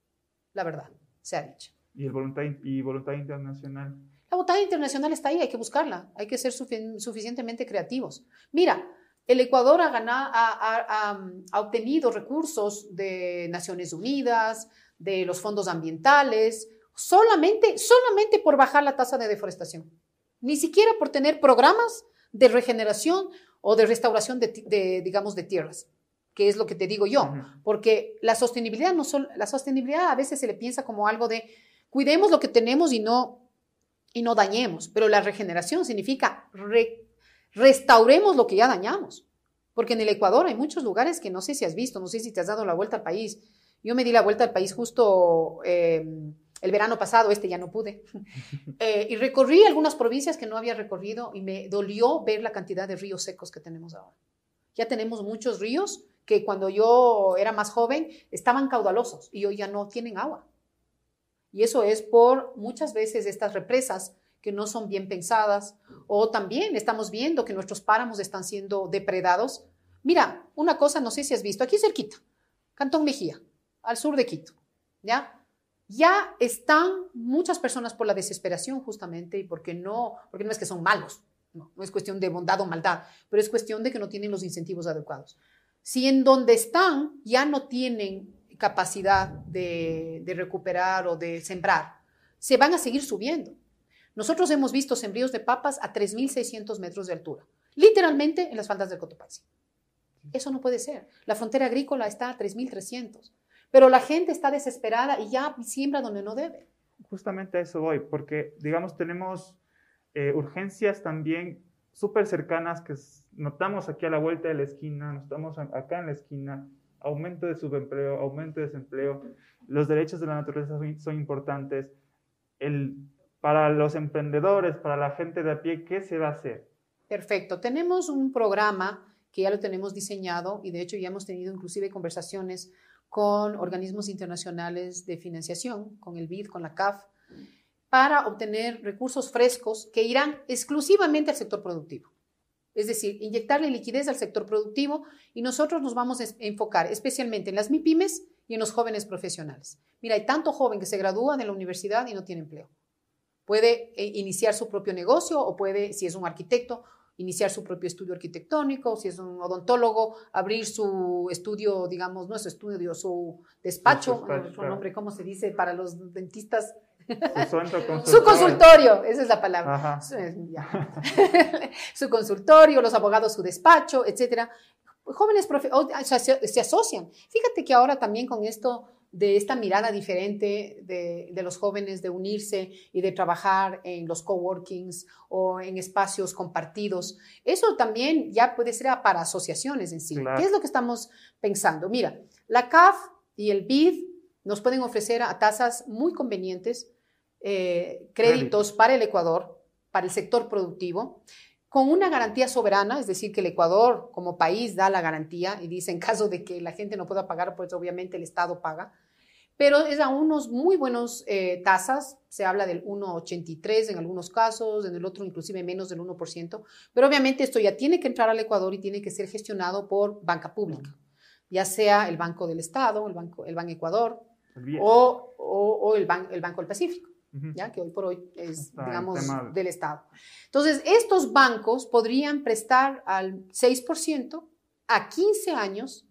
La verdad, se ha dicho. ¿Y, el voluntad, y voluntad internacional? La voluntad internacional está ahí, hay que buscarla, hay que ser suficientemente creativos. Mira, el Ecuador ha, ganado, ha, obtenido recursos de Naciones Unidas, de los fondos ambientales, solamente, solamente por bajar la tasa de deforestación. Ni siquiera por tener programas de regeneración o de restauración de, digamos, de tierras, que es lo que te digo yo. Porque la sostenibilidad, no la sostenibilidad a veces se le piensa como algo de cuidemos lo que tenemos y no, y no dañemos. Pero la regeneración significa restauremos lo que ya dañamos. Porque en el Ecuador hay muchos lugares que no sé si has visto, no sé si te has dado la vuelta al país. Yo me di la vuelta al país justo em, el verano pasado, este ya no pude. Eh, y recorrí algunas provincias que no había recorrido y me dolió ver la cantidad de ríos secos que tenemos ahora. Ya tenemos muchos ríos que cuando yo era más joven estaban caudalosos y hoy ya no tienen agua. Y eso es por muchas veces estas represas que no son bien pensadas, o también estamos viendo que nuestros páramos están siendo depredados. Mira, una cosa, no sé si has visto, aquí cerquita, Cantón Mejía, al sur de Quito, ¿ya? Ya están muchas personas por la desesperación justamente y porque no, porque no es que son malos, no, es cuestión de bondad o maldad, pero es cuestión de que no tienen los incentivos adecuados. Si en donde están ya no tienen capacidad de, de recuperar o de sembrar, se van a seguir subiendo. Nosotros hemos visto sembríos de papas a 3.600 metros de altura, literalmente en las faldas del Cotopaxi. Eso no puede ser. La frontera agrícola está a 3.300, pero la gente está desesperada y ya siembra donde no debe. Justamente a eso voy, porque, digamos, tenemos eh, urgencias también súper cercanas que notamos aquí a la vuelta de la esquina, notamos acá en la esquina, aumento de subempleo, aumento de desempleo, los derechos de la naturaleza son, son importantes, el para los emprendedores, para la gente de a pie, ¿qué se va a hacer? Perfecto. Tenemos un programa que ya lo tenemos diseñado y de hecho ya hemos tenido inclusive conversaciones con organismos internacionales de financiación, con el BID, con la CAF, para obtener recursos frescos que irán exclusivamente al sector productivo. Es decir, inyectarle liquidez al sector productivo y nosotros nos vamos a enfocar especialmente en las MIPIMES y en los jóvenes profesionales. Mira, hay tanto joven que se gradúa de la universidad y no tiene empleo. Puede eh, iniciar su propio negocio o puede, si es un arquitecto, iniciar su propio estudio arquitectónico, si es un odontólogo, abrir su estudio, digamos, no es su estudio, su despacho, su nombre, ¿cómo se dice para los dentistas? Su, consultorio, esa es la palabra. su consultorio, los abogados, su despacho, etcétera. Jóvenes se asocian. Fíjate que ahora también con esto de esta mirada diferente de, los jóvenes de unirse y de trabajar en los coworkings o en espacios compartidos. Eso también ya puede ser para asociaciones en sí. ¿Qué es lo que estamos pensando? Mira, la CAF y el BID nos pueden ofrecer a tasas muy convenientes eh, créditos para el Ecuador, para el sector productivo con una garantía soberana, es decir, que el Ecuador como país da la garantía y dice en caso de que la gente no pueda pagar, pues obviamente el Estado paga, pero es a unos muy buenos eh, tasas, se habla del 1,83 en algunos casos, en el otro inclusive menos del 1%, pero obviamente esto ya tiene que entrar al Ecuador y tiene que ser gestionado por banca pública, ya sea el Banco del Estado, el Banco, el Banco Ecuador o, o, el, el Banco del Pacífico. ¿ya? que hoy por hoy es, digamos, del Estado. Entonces, estos bancos podrían prestar al 6% a 15 años.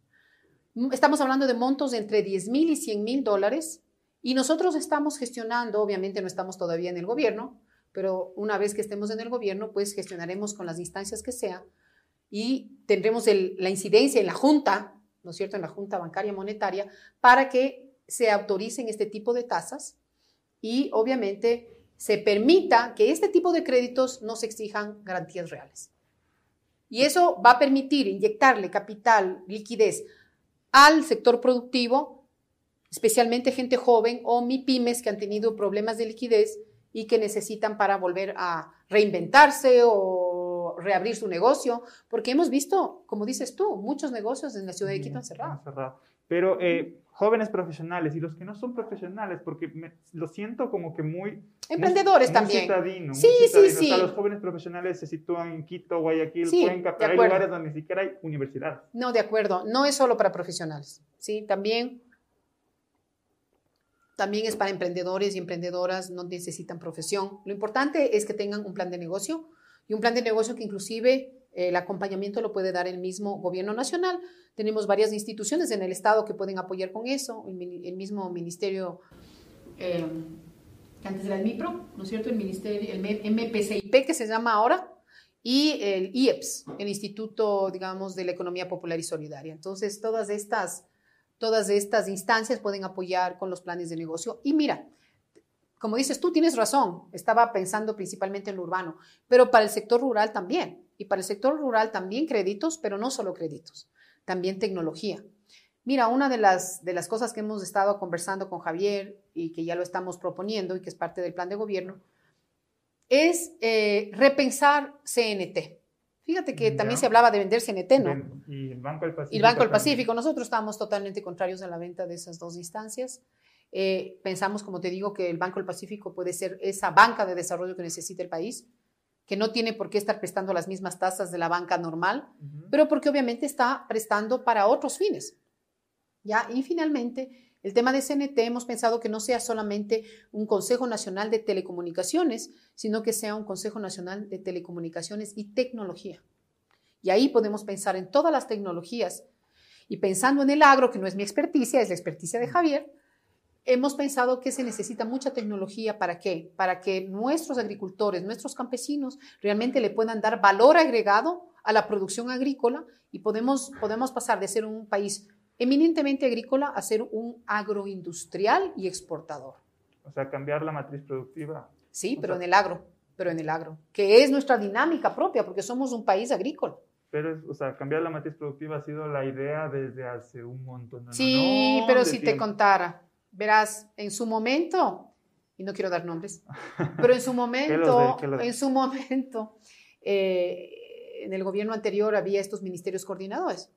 Estamos hablando de montos de entre 10 mil y 100 mil dólares. Y nosotros estamos gestionando, obviamente no estamos todavía en el gobierno, pero una vez que estemos en el gobierno, pues gestionaremos con las instancias que sea y tendremos la incidencia en la Junta, ¿no es cierto?, en la Junta Bancaria Monetaria, para que se autoricen este tipo de tasas y obviamente se permita que este tipo de créditos no se exijan garantías reales. Y eso va a permitir inyectarle capital, liquidez al sector productivo, especialmente gente joven o MIPIMES que han tenido problemas de liquidez y que necesitan para volver a reinventarse o reabrir su negocio, porque hemos visto, como dices tú, muchos negocios en la ciudad de Quito han cerrado. Pero eh, jóvenes profesionales y los que no son profesionales, porque lo siento como que muy... Emprendedores muy, también. Citadino, sí, sí, sí. O sea, los jóvenes profesionales se sitúan en Quito, Guayaquil, Cuenca, pero hay lugares donde ni siquiera hay universidad. No, de acuerdo. No es solo para profesionales. Sí, también también es para emprendedores y emprendedoras, no necesitan profesión. Lo importante es que tengan un plan de negocio y un plan de negocio que inclusive el acompañamiento lo puede dar el mismo gobierno nacional. Tenemos varias instituciones en el Estado que pueden apoyar con eso, el, mismo ministerio, eh, antes era el MIPRO, ¿no es cierto? El ministerio, el MPCIP que se llama ahora, y el IEPS, el Instituto, digamos, de la Economía Popular y Solidaria. Entonces, todas estas Todas estas instancias pueden apoyar con los planes de negocio. Y mira, como dices tú, tienes razón, estaba pensando principalmente en lo urbano, pero para el sector rural también. Y para el sector rural también créditos, pero no solo créditos, también tecnología. Mira, una de las, de las cosas que hemos estado conversando con Javier y que ya lo estamos proponiendo y que es parte del plan de gobierno, es eh, repensar CNT. Fíjate que también se hablaba de vender CNT, ¿no? Y el Banco del Pacífico. Y el Banco del Pacífico. Nosotros estábamos totalmente contrarios a la venta de esas dos instancias. Eh, pensamos, como te digo, que el Banco del Pacífico puede ser esa banca de desarrollo que necesita el país, que no tiene por qué estar prestando las mismas tasas de la banca normal, pero porque obviamente está prestando para otros fines. ¿Ya? Y finalmente, el tema de CNT hemos pensado que no sea solamente un Consejo Nacional de Telecomunicaciones, sino que sea un Consejo Nacional de Telecomunicaciones y Tecnología. Y ahí podemos pensar en todas las tecnologías. Y pensando en el agro, que no es mi experticia, es la experticia de Javier, hemos pensado que se necesita mucha tecnología para qué? Para que nuestros agricultores, nuestros campesinos realmente le puedan dar valor agregado a la producción agrícola y podemos, podemos pasar de ser un país eminentemente agrícola a ser un agroindustrial y exportador. O sea, cambiar la matriz productiva. Sí, pero en el agro, pero en el agro, que es nuestra dinámica propia, porque somos un país agrícola. Pero, o sea, cambiar la matriz productiva ha sido la idea desde hace un montón de Sí, pero si te contara, verás, en su momento, y no quiero dar nombres, pero en su momento, en su momento, eh, en el gobierno anterior había estos ministerios coordinadores.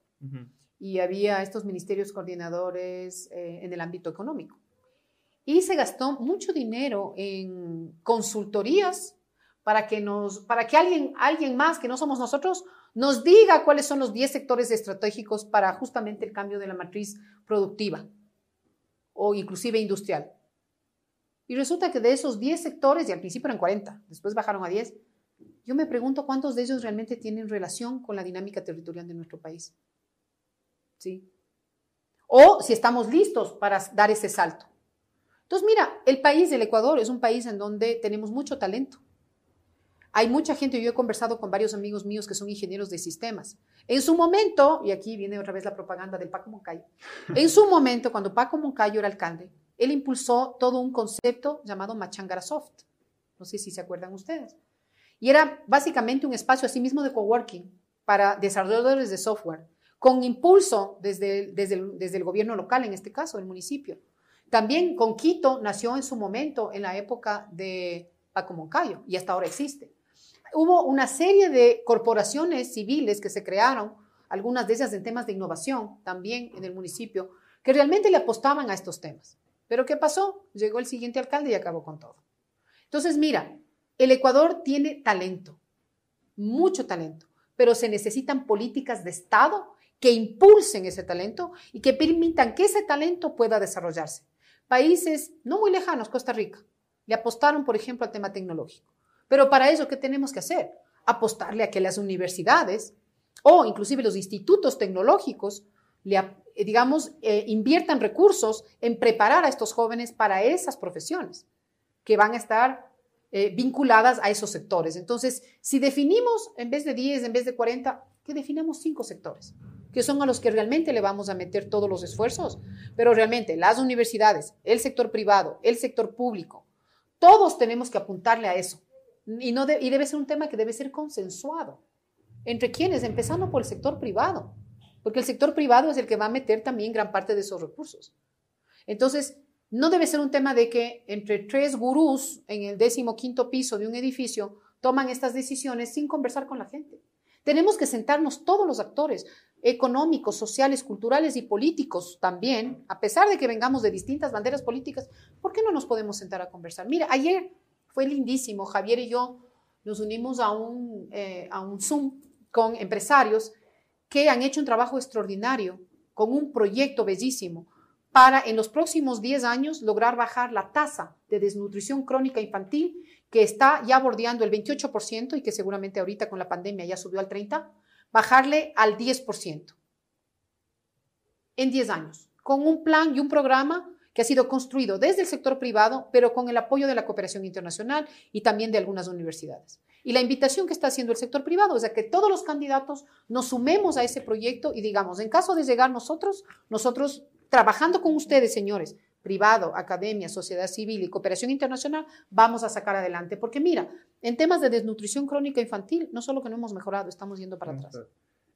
Y había estos ministerios coordinadores eh, en el ámbito económico. Y se gastó mucho dinero en consultorías para que, nos, para que alguien, alguien más que no somos nosotros nos diga cuáles son los 10 sectores estratégicos para justamente el cambio de la matriz productiva o inclusive industrial. Y resulta que de esos 10 sectores, y al principio eran 40, después bajaron a 10, yo me pregunto cuántos de ellos realmente tienen relación con la dinámica territorial de nuestro país. ¿sí? O si estamos listos para dar ese salto. Entonces, mira, el país del Ecuador es un país en donde tenemos mucho talento. Hay mucha gente, yo he conversado con varios amigos míos que son ingenieros de sistemas. En su momento, y aquí viene otra vez la propaganda del Paco Moncayo, en su momento, cuando Paco Moncayo era alcalde, él impulsó todo un concepto llamado Machangara Soft. No sé si se acuerdan ustedes. Y era básicamente un espacio así mismo de coworking para desarrolladores de software con impulso desde, desde, el, desde el gobierno local, en este caso, el municipio. También con Quito nació en su momento, en la época de Paco Moncayo, y hasta ahora existe. Hubo una serie de corporaciones civiles que se crearon, algunas de ellas en temas de innovación, también en el municipio, que realmente le apostaban a estos temas. Pero ¿qué pasó? Llegó el siguiente alcalde y acabó con todo. Entonces, mira, el Ecuador tiene talento, mucho talento, pero se necesitan políticas de Estado que impulsen ese talento y que permitan que ese talento pueda desarrollarse. Países no muy lejanos, Costa Rica, le apostaron, por ejemplo, al tema tecnológico. Pero para eso, ¿qué tenemos que hacer? Apostarle a que las universidades o inclusive los institutos tecnológicos, le, digamos, eh, inviertan recursos en preparar a estos jóvenes para esas profesiones que van a estar eh, vinculadas a esos sectores. Entonces, si definimos en vez de 10, en vez de 40, que definamos cinco sectores, que son a los que realmente le vamos a meter todos los esfuerzos, pero realmente las universidades, el sector privado, el sector público, todos tenemos que apuntarle a eso. Y, no y debe ser un tema que debe ser consensuado. ¿Entre quiénes? Empezando por el sector privado, porque el sector privado es el que va a meter también gran parte de esos recursos. Entonces, no debe ser un tema de que entre tres gurús en el décimo quinto piso de un edificio toman estas decisiones sin conversar con la gente. Tenemos que sentarnos todos los actores, económicos, sociales, culturales y políticos también, a pesar de que vengamos de distintas banderas políticas, ¿por qué no nos podemos sentar a conversar? Mira, ayer fue lindísimo, Javier y yo nos unimos a un, eh, a un Zoom con empresarios que han hecho un trabajo extraordinario, con un proyecto bellísimo, para en los próximos 10 años lograr bajar la tasa de desnutrición crónica infantil, que está ya bordeando el 28% y que seguramente ahorita con la pandemia ya subió al 30%, bajarle al 10% en 10 años, con un plan y un programa que ha sido construido desde el sector privado, pero con el apoyo de la cooperación internacional y también de algunas universidades. Y la invitación que está haciendo el sector privado es a que todos los candidatos nos sumemos a ese proyecto y digamos, en caso de llegar nosotros, nosotros trabajando con ustedes, señores, privado, academia, sociedad civil y cooperación internacional, vamos a sacar adelante. Porque mira, en temas de desnutrición crónica infantil, no solo que no hemos mejorado, estamos yendo para atrás.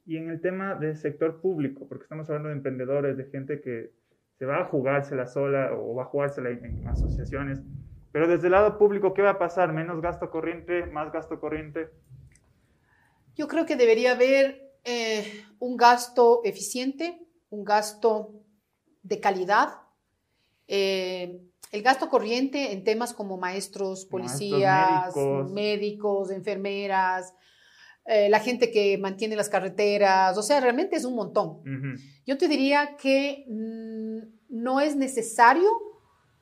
Y en el tema del sector público, porque estamos hablando de emprendedores, de gente que se va a jugársela sola o va a jugársela en asociaciones, pero desde el lado público, ¿qué va a pasar? ¿Menos gasto corriente? ¿Más gasto corriente? Yo creo que debería haber eh, un gasto eficiente, un gasto de calidad. Eh, el gasto corriente en temas como maestros, policías, médicos. enfermeras, eh, la gente que mantiene las carreteras, o sea, realmente es un montón. Yo te diría que mm, no es necesario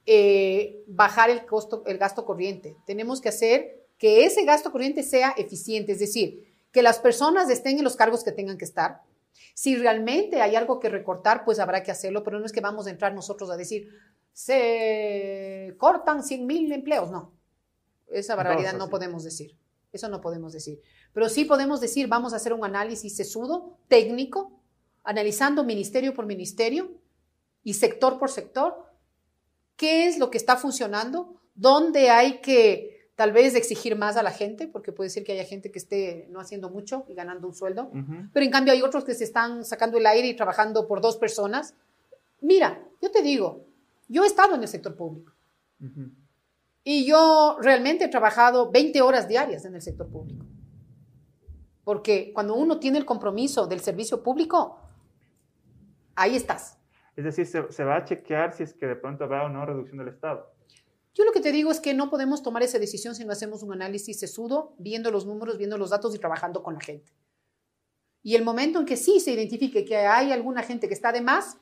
eh, bajar el, costo, el gasto corriente. Tenemos que hacer que ese gasto corriente sea eficiente, es decir, que las personas estén en los cargos que tengan que estar. Si realmente hay algo que recortar, pues habrá que hacerlo, pero no es que vamos a entrar nosotros a decir, se cortan 100 mil empleos, no. Esa barbaridad no podemos decir. Eso no podemos decir. Pero sí podemos decir, vamos a hacer un análisis sesudo, técnico, analizando ministerio por ministerio y sector por sector, qué es lo que está funcionando, dónde hay que tal vez exigir más a la gente, porque puede ser que haya gente que esté no haciendo mucho y ganando un sueldo, pero en cambio hay otros que se están sacando el aire y trabajando por dos personas. Mira, yo te digo, yo he estado en el sector público. Y yo realmente he trabajado 20 horas diarias en el sector público, porque cuando uno tiene el compromiso del servicio público, ahí estás. Es decir, se, va a chequear si es que de pronto habrá o no reducción del Estado. Yo lo que te digo es que no podemos tomar esa decisión si no hacemos un análisis sesudo, viendo los números, viendo los datos y trabajando con la gente. Y el momento en que sí se identifique que hay alguna gente que está de más,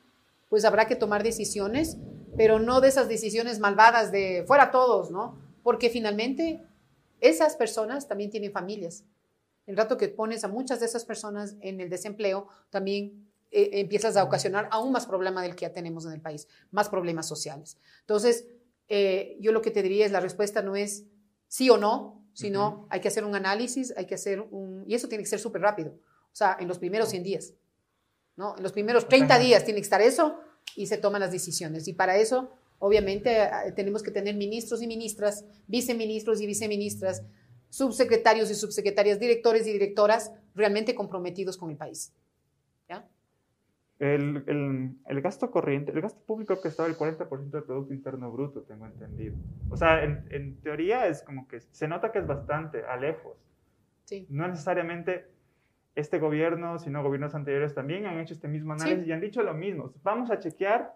pues habrá que tomar decisiones, pero no de esas decisiones malvadas de fuera todos, ¿no? Porque finalmente esas personas también tienen familias. El rato que pones a muchas de esas personas en el desempleo, también eh, empiezas a ocasionar aún más problema del que ya tenemos en el país, más problemas sociales. Entonces, eh, yo lo que te diría es la respuesta no es sí o no, sino hay que hacer un análisis, hay que hacer un... Y eso tiene que ser súper rápido, o sea, en los primeros 100 días, ¿no? En los primeros 30 días tiene que estar eso y se toman las decisiones. Y para eso, obviamente, eh, tenemos que tener ministros y ministras, viceministros y viceministras, subsecretarios y subsecretarias, directores y directoras realmente comprometidos con el país. El, el, el, gasto corriente, el gasto público que estaba el 40% del Producto Interno Bruto, tengo entendido. O sea, en, en, teoría es como que se nota que es bastante, a lejos. Sí. No necesariamente este gobierno, sino gobiernos anteriores también han hecho este mismo análisis y han dicho lo mismo. Vamos a chequear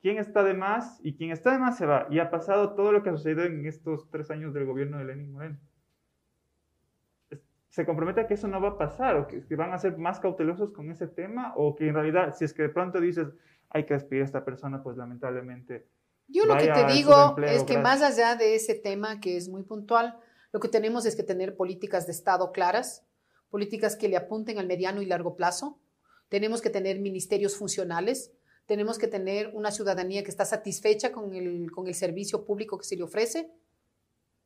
quién está de más y quién está de más se va. Y ha pasado todo lo que ha sucedido en estos tres años del gobierno de Lenin Moreno se compromete a que eso no va a pasar o que, van a ser más cautelosos con ese tema o que en realidad si es que de pronto dices hay que despedir a esta persona, pues lamentablemente Yo lo que te digo es que más allá de ese tema que es muy puntual, lo que tenemos es que tener políticas de Estado claras, políticas que le apunten al mediano y largo plazo. Tenemos que tener ministerios funcionales, tenemos que tener una ciudadanía que está satisfecha con el, con el servicio público que se le ofrece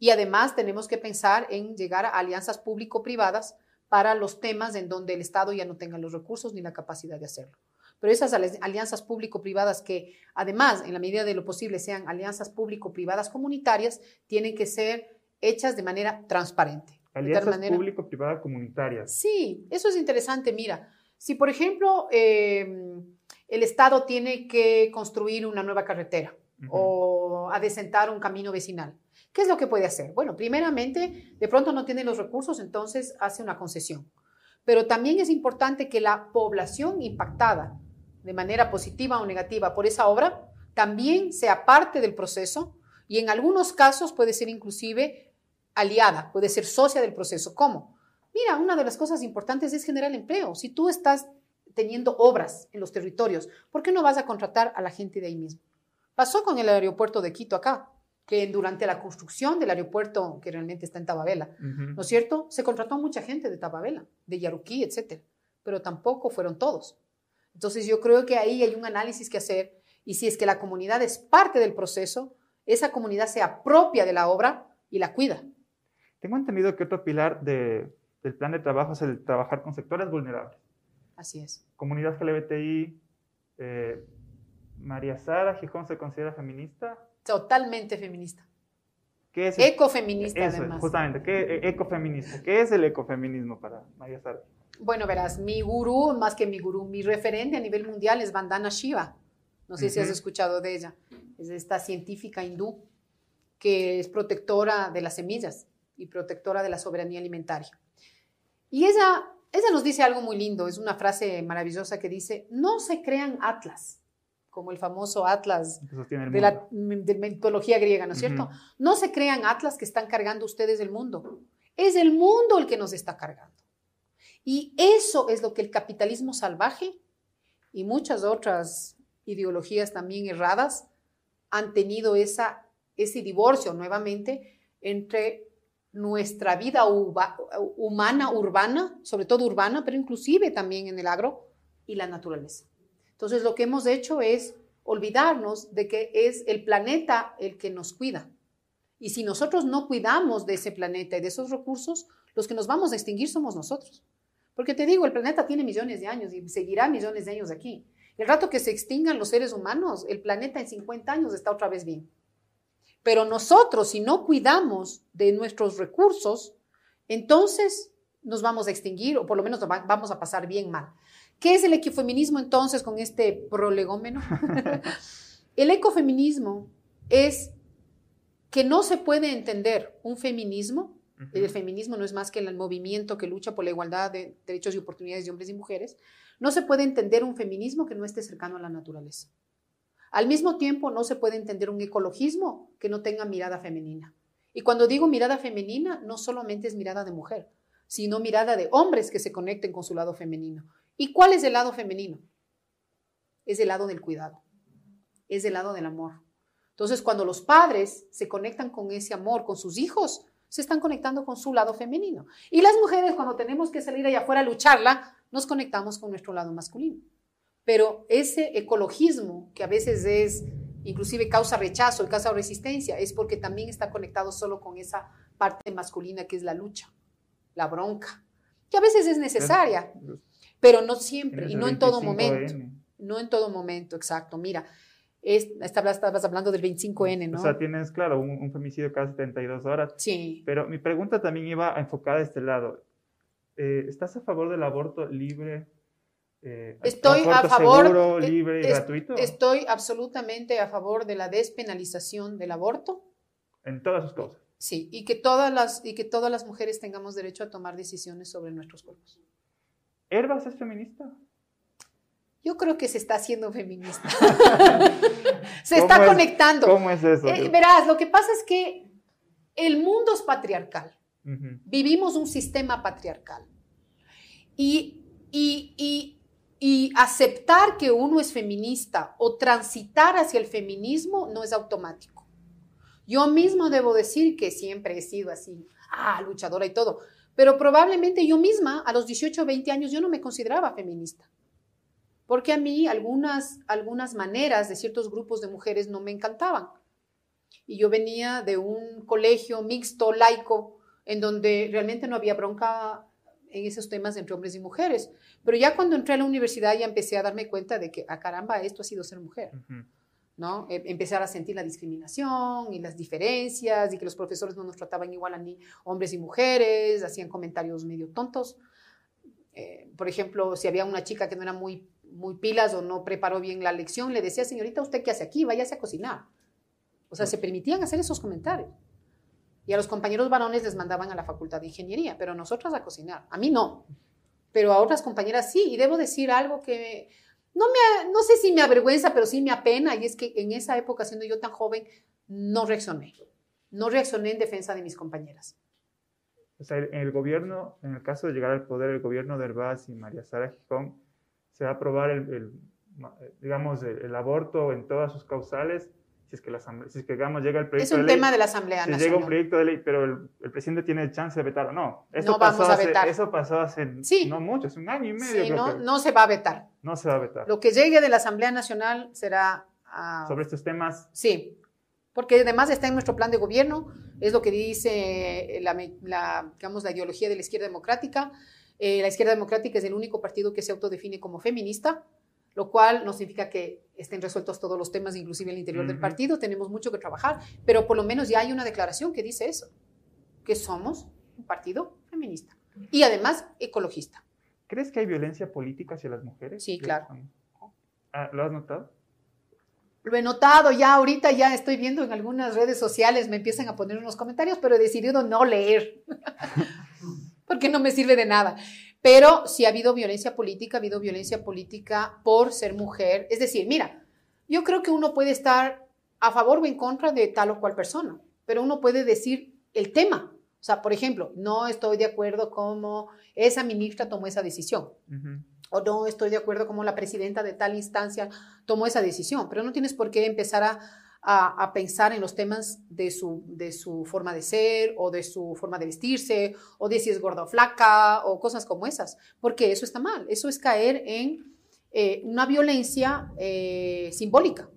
y además tenemos que pensar en llegar a alianzas público-privadas para los temas en donde el Estado ya no tenga los recursos ni la capacidad de hacerlo. Pero esas alianzas público-privadas que además, en la medida de lo posible, sean alianzas público-privadas comunitarias, tienen que ser hechas de manera transparente. Alianzas público-privadas comunitarias. Sí, eso es interesante. Mira, si por ejemplo em, el Estado tiene que construir una nueva carretera o adecentar un camino vecinal, ¿qué es lo que puede hacer? Bueno, primeramente, de pronto no tiene los recursos, entonces hace una concesión. Pero también es importante que la población impactada de manera positiva o negativa por esa obra también sea parte del proceso y en algunos casos puede ser inclusive aliada, puede ser socia del proceso. ¿Cómo? Mira, una de las cosas importantes es generar empleo. Si tú estás teniendo obras en los territorios, ¿por qué no vas a contratar a la gente de ahí mismo? Pasó con el aeropuerto de Quito acá, que durante la construcción del aeropuerto, que realmente está en Tababela, ¿no es cierto? Se contrató a mucha gente de Tababela, de Yaruquí, etcétera, pero tampoco fueron todos. Entonces yo creo que ahí hay un análisis que hacer y si es que la comunidad es parte del proceso, esa comunidad se apropia de la obra y la cuida. Tengo entendido que otro pilar del plan de trabajo es el trabajar con sectores vulnerables. Así es. Comunidad LGBTI, eh, María Sara Gijón se considera feminista. Totalmente feminista. ¿Qué es ecofeminista, además. Justamente, ¿qué, e, ecofeminismo? ¿Qué es el ecofeminismo para María Sara? Bueno, verás, mi gurú, más que mi gurú, mi referente a nivel mundial es Vandana Shiva. No sé si has escuchado de ella. Es esta científica hindú que es protectora de las semillas y protectora de la soberanía alimentaria. Y ella, ella nos dice algo muy lindo, es una frase maravillosa que dice, no se crean atlas, como el famoso atlas de la mitología griega, ¿no es cierto? No se crean atlas que están cargando ustedes el mundo, es el mundo el que nos está cargando. Y eso es lo que el capitalismo salvaje y muchas otras ideologías también erradas han tenido esa, ese divorcio nuevamente entre nuestra vida humana, urbana, sobre todo urbana, pero inclusive también en el agro y la naturaleza. Entonces lo que hemos hecho es olvidarnos de que es el planeta el que nos cuida. Y si nosotros no cuidamos de ese planeta y de esos recursos, los que nos vamos a extinguir somos nosotros. Porque te digo, el planeta tiene millones de años y seguirá millones de años aquí. El rato que se extingan los seres humanos, el planeta en 50 años está otra vez bien. Pero nosotros, si no cuidamos de nuestros recursos, entonces nos vamos a extinguir o por lo menos vamos a pasar bien mal. ¿Qué es el ecofeminismo entonces con este prolegómeno? el ecofeminismo es que no se puede entender un feminismo, el feminismo no es más que el movimiento que lucha por la igualdad de derechos y oportunidades de hombres y mujeres, no se puede entender un feminismo que no esté cercano a la naturaleza. Al mismo tiempo, no se puede entender un ecologismo que no tenga mirada femenina. Y cuando digo mirada femenina, no solamente es mirada de mujer, sino mirada de hombres que se conecten con su lado femenino. ¿Y cuál es el lado femenino? Es el lado del cuidado, es el lado del amor. Entonces, cuando los padres se conectan con ese amor, con sus hijos, se están conectando con su lado femenino. Y las mujeres, cuando tenemos que salir allá afuera a lucharla, nos conectamos con nuestro lado masculino. Pero ese ecologismo, que a veces es inclusive causa rechazo y causa resistencia, es porque también está conectado solo con esa parte masculina que es la lucha, la bronca, que a veces es necesaria, pero no siempre y no en todo momento. No en todo momento, exacto. Mira, estabas hablando del 25N, ¿no? O sea, tienes, claro, un, femicidio cada 72 horas. Sí. Pero mi pregunta también iba enfocada a este lado. Eh, ¿Estás a favor del aborto libre eh, estoy a favor. Seguro, libre y gratuito. Estoy absolutamente a favor de la despenalización del aborto. En todas sus cosas. Sí, y que todas las, y que todas las mujeres tengamos derecho a tomar decisiones sobre nuestros cuerpos. ¿Herbas es feminista? Yo creo que se está haciendo feminista. se está conectando. ¿Cómo es eso? Eh, verás, lo que pasa es que el mundo es patriarcal. Vivimos un sistema patriarcal. Y, y, y y aceptar que uno es feminista o transitar hacia el feminismo no es automático. Yo mismo debo decir que siempre he sido así, ah, luchadora y todo, pero probablemente yo misma a los 18 o 20 años yo no me consideraba feminista. Porque a mí algunas, algunas maneras de ciertos grupos de mujeres no me encantaban. Y yo venía de un colegio mixto, laico, en donde realmente no había bronca en esos temas entre hombres y mujeres. Pero ya cuando entré a la universidad ya empecé a darme cuenta de que, a ah, caramba, esto ha sido ser mujer. ¿No? E, empezar a sentir la discriminación y las diferencias y que los profesores no nos trataban igual a ni hombres y mujeres, hacían comentarios medio tontos. Eh, por ejemplo, si había una chica que no era muy, muy pilas o no preparó bien la lección, le decía, señorita, ¿usted qué hace aquí? Váyase a cocinar. O sea, se permitían hacer esos comentarios. Y a los compañeros varones les mandaban a la facultad de ingeniería, pero nosotras a cocinar. A mí no, pero a otras compañeras sí. Y debo decir algo que no, me, no sé si me avergüenza, pero sí me apena, y es que en esa época, siendo yo tan joven, no reaccioné. No reaccioné en defensa de mis compañeras. O sea, en el gobierno, en el caso de llegar al poder, el gobierno de Herbaz y María Sara Gijón, se va a aprobar el, digamos, el aborto en todas sus causales si es que, la asamblea, si es que digamos, llega el proyecto de ley. Es un tema de la Asamblea si llega un proyecto de ley, pero el, presidente tiene chance de vetar o no. Eso no pasó vamos a vetar. Eso pasó hace no mucho, hace un año y medio. Sí, no, no se va a vetar. No se va a vetar. Lo que llegue de la Asamblea Nacional será... Sobre estos temas. Sí, porque además está en nuestro plan de gobierno, es lo que dice la, la digamos, la ideología de la izquierda democrática. Eh, la izquierda democrática es el único partido que se autodefine como feminista lo cual no significa que estén resueltos todos los temas, inclusive el interior del partido, tenemos mucho que trabajar, pero por lo menos ya hay una declaración que dice eso, que somos un partido feminista y además ecologista. ¿Crees que hay violencia política hacia las mujeres? Sí, claro. Ah, ¿Lo has notado? Lo he notado, ya ahorita ya estoy viendo en algunas redes sociales, me empiezan a poner unos comentarios, pero he decidido no leer, porque no me sirve de nada. Pero si ha habido violencia política, ha habido violencia política por ser mujer. Es decir, mira, yo creo que uno puede estar a favor o en contra de tal o cual persona, pero uno puede decir el tema. O sea, por ejemplo, no estoy de acuerdo cómo esa ministra tomó esa decisión. O no estoy de acuerdo cómo la presidenta de tal instancia tomó esa decisión. Pero no tienes por qué empezar a a, pensar en los temas de su, de su forma de ser o de su forma de vestirse o de si es gorda o flaca o cosas como esas, porque eso está mal, eso es caer en eh, una violencia eh, simbólica.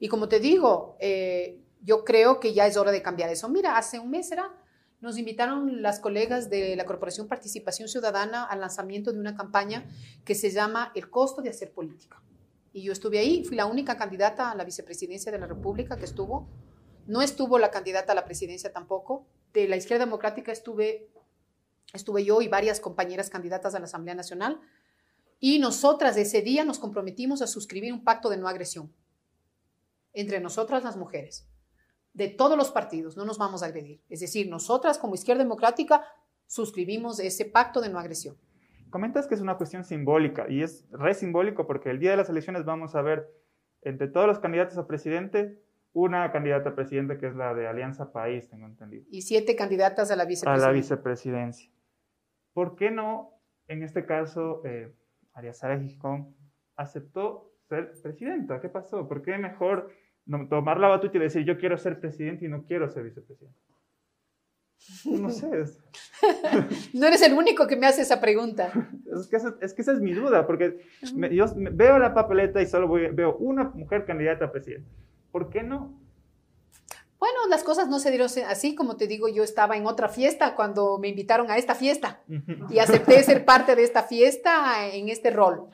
Y como te digo, eh, yo creo que ya es hora de cambiar eso. Mira, hace un mes era, nos invitaron las colegas de la Corporación Participación Ciudadana al lanzamiento de una campaña que se llama El costo de hacer política y yo estuve ahí, fui la única candidata a la vicepresidencia de la República que estuvo. No estuvo la candidata a la presidencia tampoco. De la izquierda democrática estuve, estuve yo y varias compañeras candidatas a la Asamblea Nacional. Y nosotras ese día nos comprometimos a suscribir un pacto de no agresión entre nosotras las mujeres, de todos los partidos, no nos vamos a agredir. Es decir, nosotras como izquierda democrática suscribimos ese pacto de no agresión. Comentas que es una cuestión simbólica y es re simbólico porque el día de las elecciones vamos a ver entre todos los candidatos a presidente una candidata a presidente que es la de Alianza País, tengo entendido. Y siete candidatas a la vicepresidencia. A la vicepresidencia. ¿Por qué no, en este caso, eh, María Sara Gijón aceptó ser presidenta? ¿Qué pasó? ¿Por qué mejor tomar la batuta y decir yo quiero ser presidente y no quiero ser vicepresidente? No sé. no eres el único que me hace esa pregunta. Es que, esa, es, mi duda, porque yo veo la papeleta y solo veo una mujer candidata a presidente. ¿Por qué no? Bueno, las cosas no se dieron así, como te digo, yo estaba en otra fiesta cuando me invitaron a esta fiesta y acepté ser parte de esta fiesta en este rol.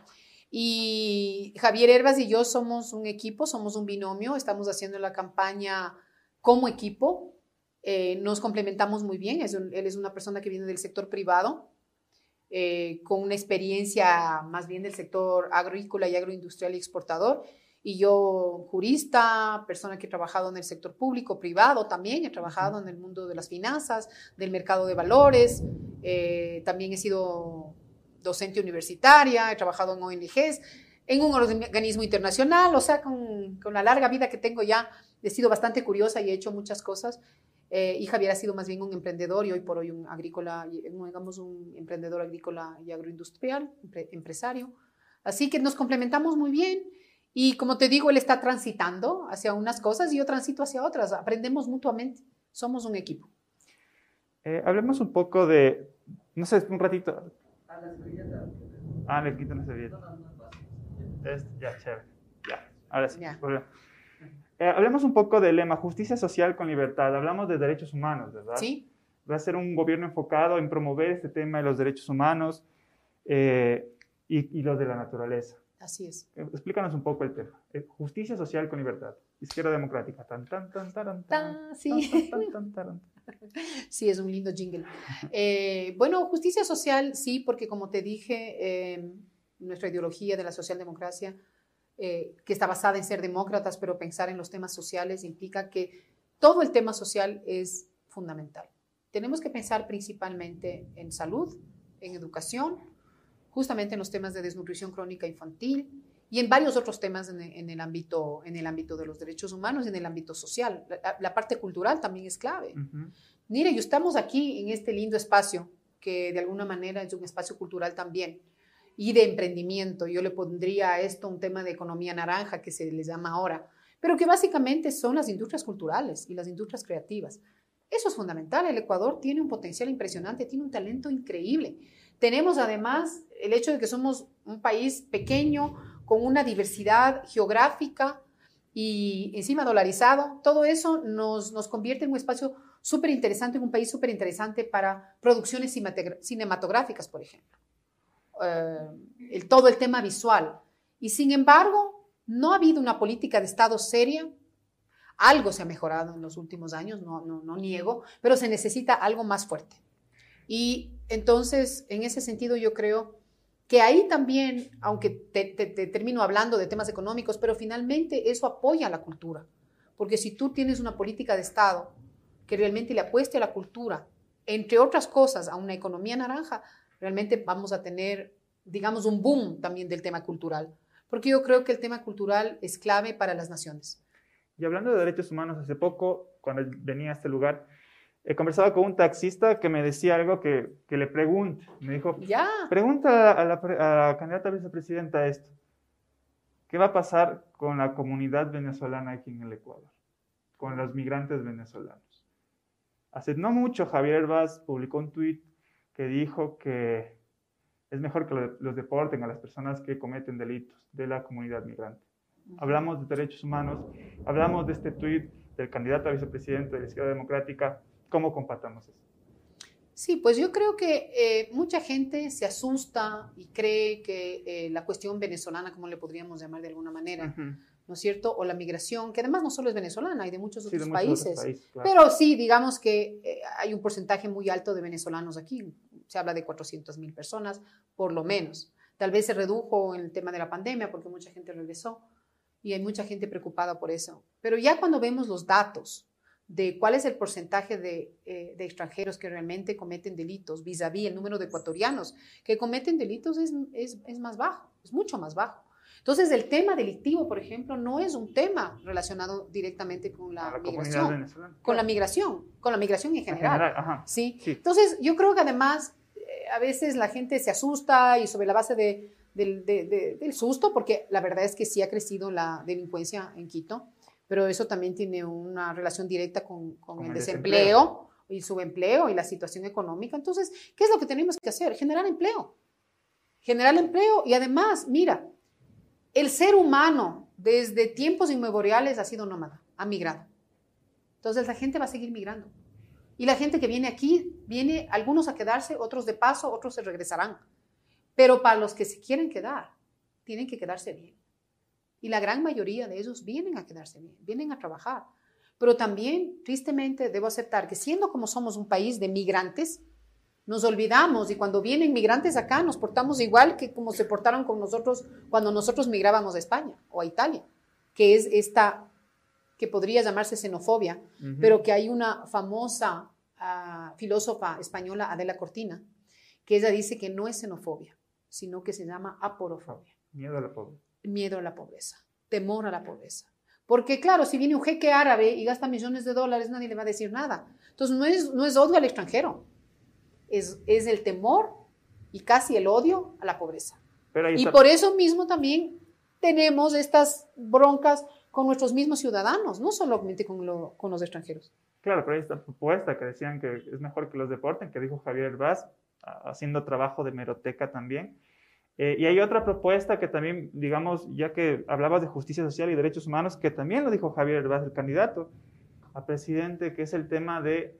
Y Javier Herbas y yo somos un equipo, somos un binomio, estamos haciendo la campaña como equipo, eh, nos complementamos muy bien. él es una persona que viene del sector privado, eh, con una experiencia más bien del sector agrícola y agroindustrial y exportador. Y yo, jurista, persona que he trabajado en el sector público, privado también, he trabajado en el mundo de las finanzas, del mercado de valores, eh, también he sido docente universitaria, he trabajado en ONGs, en un organismo internacional, o sea, con, con la larga vida que tengo ya, he sido bastante curiosa y he hecho muchas cosas. Eh, y Javier ha sido más bien un emprendedor y hoy por hoy un agrícola, digamos un emprendedor agrícola y agroindustrial, empresario. Así que nos complementamos muy bien. Y como te digo, él está transitando hacia unas cosas y yo transito hacia otras. Aprendemos mutuamente. Somos un equipo. Eh, hablemos un poco de, no sé, un ratito. Ah, le quito una servilleta. Es, ya, chévere. Ya, ahora sí. Ya. Eh, hablemos un poco del lema justicia social con libertad. Hablamos de derechos humanos, ¿verdad? Sí. Va a ser un gobierno enfocado en promover este tema de los derechos humanos eh, y, y los de la naturaleza. Así es. Eh, Explícanos un poco el tema. Justicia social con libertad. Izquierda democrática. Tan, tan, tan, taran, tan, Ta, sí. tan, tan, tan. Sí, es un lindo jingle. Eh, bueno, justicia social, sí, porque como te dije, eh, nuestra ideología de la socialdemocracia, eh, que está basada en ser demócratas, pero pensar en los temas sociales implica que todo el tema social es fundamental. Tenemos que pensar principalmente en salud, en educación, justamente en los temas de desnutrición crónica infantil y en varios otros temas en, en el, ámbito, en el ámbito de los derechos humanos y en el ámbito social. La, la parte cultural también es clave. Ujú. Mire, y estamos aquí en este lindo espacio, que de alguna manera es un espacio cultural también, y de emprendimiento. Yo le pondría a esto un tema de economía naranja, que se les llama ahora, pero que básicamente son las industrias culturales y las industrias creativas. Eso es fundamental. El Ecuador tiene un potencial impresionante, tiene un talento increíble. Tenemos además el hecho de que somos un país pequeño, con una diversidad geográfica y encima dolarizado. Todo eso nos, nos convierte en un espacio súper interesante, en un país súper interesante para producciones cinematográficas, por ejemplo. Eh, el, todo el tema visual. Y sin embargo, no ha habido una política de Estado seria. Algo se ha mejorado en los últimos años, no, no, no niego, pero se necesita algo más fuerte. Y entonces, en ese sentido, yo creo que ahí también, aunque te, te- te termino hablando de temas económicos, pero finalmente eso apoya a la cultura. Porque si tú tienes una política de Estado que realmente le apueste a la cultura, entre otras cosas, a una economía naranja, realmente vamos a tener, digamos, un boom también del tema cultural. Porque yo creo que el tema cultural es clave para las naciones. Y hablando de derechos humanos, hace poco, cuando venía a este lugar, he conversado con un taxista que me decía algo que, que le pregunte. Me dijo, Ya, pregunta a la, a la candidata vicepresidenta esto. ¿Qué va a pasar con la comunidad venezolana aquí en el Ecuador? Con los migrantes venezolanos. Hace no mucho Javier Herbaz publicó un tuit que dijo que es mejor que lo- los deporten a las personas que cometen delitos de la comunidad migrante. Hablamos de derechos humanos, hablamos de este tuit del candidato a vicepresidente de la Izquierda Democrática. ¿Cómo compatamos eso? Sí, pues yo creo que eh, mucha gente se asusta y cree que eh, la cuestión venezolana, como le podríamos llamar de alguna manera. ¿no es cierto? O la migración, que además no solo es venezolana, hay de muchos Sí, otros de muchos países. otros países, claro. Pero sí, digamos que eh, hay un porcentaje muy alto de venezolanos aquí. Se habla de 400 mil personas, por lo menos. Tal vez se redujo en el tema de la pandemia porque mucha gente regresó y hay mucha gente preocupada por eso. Pero ya cuando vemos los datos de cuál es el porcentaje de, eh, extranjeros que realmente cometen delitos, vis a vis el número de ecuatorianos que cometen delitos es, es, es más bajo, es mucho más bajo. Entonces, el tema delictivo, por ejemplo, no es un tema relacionado directamente con la, la migración con la migración, con la migración en En general. general, ajá. ¿sí? Sí. Entonces, yo creo que además eh, a veces la gente se asusta y sobre la base de- del, de- de- del susto, porque la verdad es que sí ha crecido la delincuencia en Quito, pero eso también tiene una relación directa con, con Con el, el desempleo y subempleo y la situación económica. Entonces, ¿qué es lo que tenemos que hacer? Generar empleo. Generar empleo y además, mira, el ser humano desde tiempos inmemoriales ha sido nómada, ha migrado. Entonces la gente va a seguir migrando. Y la gente que viene aquí, viene algunos a quedarse, otros de paso, otros se regresarán. Pero para los que se quieren quedar, tienen que quedarse bien. Y la gran mayoría de ellos vienen a quedarse bien, vienen a trabajar. Pero también, tristemente, debo aceptar que siendo como somos un país de migrantes, nos olvidamos y cuando vienen migrantes acá nos portamos igual que como se portaron con nosotros cuando nosotros migrábamos a España o a Italia, que es esta que podría llamarse xenofobia, pero que hay una famosa ah, filósofa española, Adela Cortina, que ella dice que no es xenofobia, sino que se llama aporofobia, Miedo a la pobreza. miedo a la pobreza, temor a la pobreza. Porque claro, si viene un jeque árabe y gasta millones de dólares, nadie le va a decir nada. Entonces no es, no es odio al extranjero, es, es el temor y casi el odio a la pobreza. y por eso mismo también tenemos estas broncas con nuestros mismos ciudadanos, no solamente con, con los extranjeros. Claro, pero hay esta propuesta que decían que es mejor que los deporten, que dijo Javier Vaz, haciendo trabajo de meroteca también. Eh, y hay otra propuesta que también, digamos, ya que hablabas de justicia social y derechos humanos, que también lo dijo Javier Vaz, el candidato a presidente, que es el tema de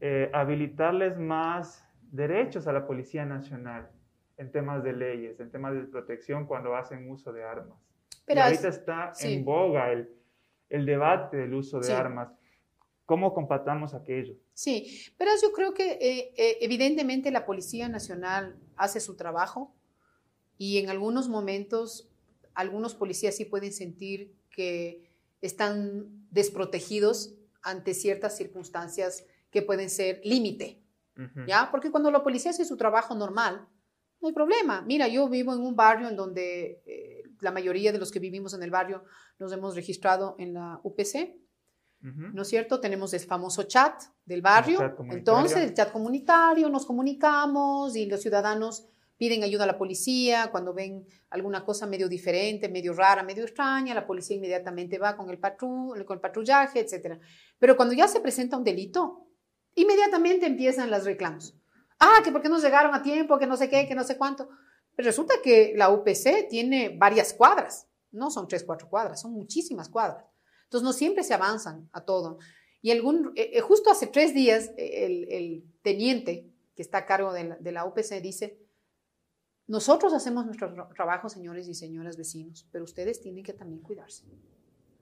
eh, habilitarles más derechos a la Policía Nacional en temas de leyes, en temas de protección cuando hacen uso de armas. Pero ahorita está en boga el, el, debate del uso de armas. ¿Cómo compatamos aquello? Sí, pero yo creo que eh, evidentemente la Policía Nacional hace su trabajo, y en algunos momentos algunos policías sí pueden sentir que están desprotegidos ante ciertas circunstancias que pueden ser límite, ¿ya? Porque cuando la policía hace su trabajo normal, no hay problema. Mira, yo vivo en un barrio en donde eh, la mayoría de los que vivimos en el barrio nos hemos registrado en la UPC, ¿no es cierto? Tenemos el famoso chat del barrio, entonces el chat comunitario, nos comunicamos y los ciudadanos piden ayuda a la policía, cuando ven alguna cosa medio diferente, medio rara, medio extraña, la policía inmediatamente va con el, con el patrullaje, etc. Pero cuando ya se presenta un delito, inmediatamente empiezan los reclamos. Ah, que por qué no llegaron a tiempo, que no sé qué, que no sé cuánto. Pero resulta que la UPC tiene varias cuadras, no son tres, cuatro cuadras, son muchísimas cuadras. Entonces no siempre se avanzan a todo. Y algún, eh, eh, justo hace tres días el, teniente que está a cargo de la, de la UPC dice, nosotros hacemos nuestro trabajo, señores y señoras vecinos, pero ustedes tienen que también cuidarse.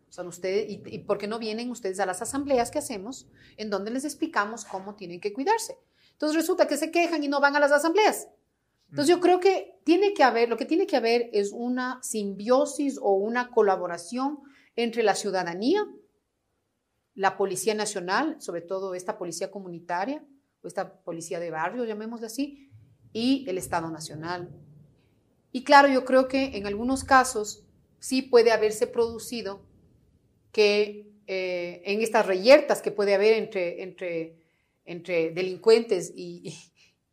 O sea, ustedes, y, y, por qué no vienen ustedes a las asambleas que hacemos en donde les explicamos cómo tienen que cuidarse? Entonces resulta que se quejan y no van a las asambleas. Entonces yo creo que tiene que haber, lo que tiene que haber es una simbiosis o una colaboración entre la ciudadanía, la Policía Nacional, sobre todo esta policía comunitaria o esta policía de barrio, llamémosle así, y el Estado Nacional. Y claro, yo creo que en algunos casos sí puede haberse producido que eh, en estas reyertas que puede haber entre, entre, entre delincuentes y,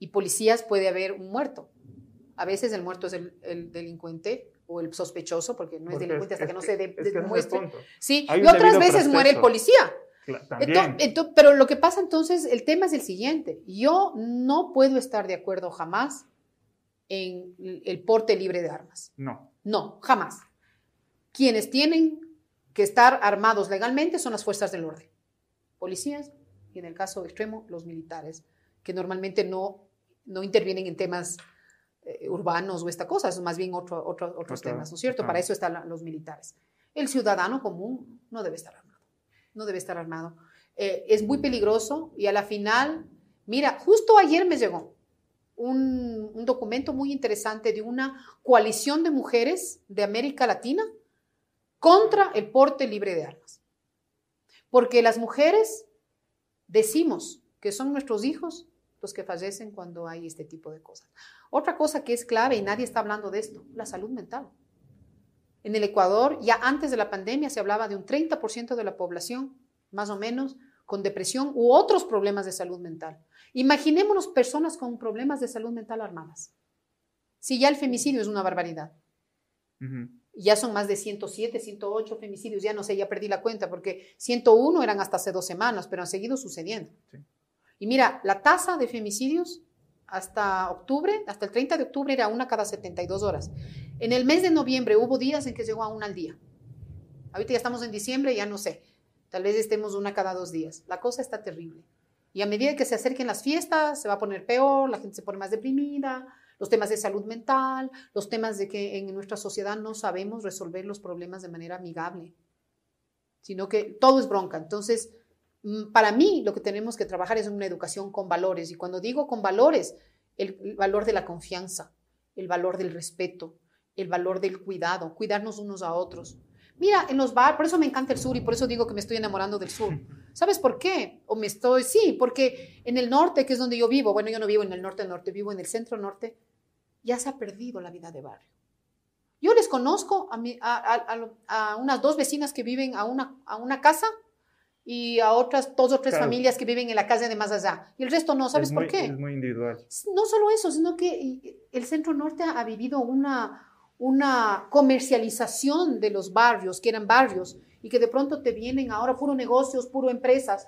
policías puede haber un muerto. A veces el muerto es el, delincuente o el sospechoso, porque no es delincuente hasta que, no se demuestre. sí, y otras veces muere el policía. pero lo que pasa entonces, el tema es el siguiente. Yo no puedo estar de acuerdo jamás en el porte libre de armas. No. No, jamás. Quienes tienen que estar armados legalmente son las fuerzas del orden. Policías y en el caso extremo los militares, que normalmente no, no intervienen en temas eh, urbanos o esta cosa, es más bien otro, otros temas, ¿no es cierto? Para eso están los militares. El ciudadano común no debe estar armado no debe estar armado. Eh, es muy peligroso y a la final, mira, justo ayer me llegó un, un, documento muy interesante de una coalición de mujeres de América Latina contra el porte libre de armas. Porque las mujeres decimos que son nuestros hijos los que fallecen cuando hay este tipo de cosas. Otra cosa que es clave y nadie está hablando de esto, la salud mental. En el Ecuador, ya antes de la pandemia, se hablaba de un 30% de la población, más o menos, con depresión u otros problemas de salud mental. Imaginémonos personas con problemas de salud mental armadas. Si ya el femicidio es una barbaridad. Ya son más de 107, 108 femicidios, ya no sé, ya perdí la cuenta, porque 101 eran hasta hace dos semanas, pero han seguido sucediendo. Y mira, la tasa de femicidios hasta octubre, hasta el 30 de octubre era una cada 72 horas. En el mes de noviembre hubo días en que llegó a una al día. Ahorita ya estamos en diciembre, ya no sé. Tal vez estemos una cada dos días. La cosa está terrible. Y a medida que se acerquen las fiestas, se va a poner peor, la gente se pone más deprimida, los temas de salud mental, los temas de que en nuestra sociedad no sabemos resolver los problemas de manera amigable, sino que todo es bronca. Entonces, mm, para mí lo que tenemos que trabajar es una educación con valores. Y cuando digo con valores, el valor de la confianza, el valor del respeto, el valor del cuidado, cuidarnos unos a otros. Mira, en los bares, por eso me encanta el sur y por eso digo que me estoy enamorando del sur. ¿Sabes por qué? O me estoy, sí, porque en el norte, que es donde yo vivo, bueno, yo no vivo en el norte norte, vivo en el centro norte, ya se ha perdido la vida de barrio. Yo les conozco a, a, unas dos vecinas que viven a una, a una casa y a otras, dos o tres familias que viven en la calle de más allá. Y el resto no, ¿sabes por qué? Es muy individual. No solo eso, sino que el centro norte ha vivido una, una comercialización de los barrios, que eran barrios, y que de pronto te vienen ahora puro negocios, puro empresas.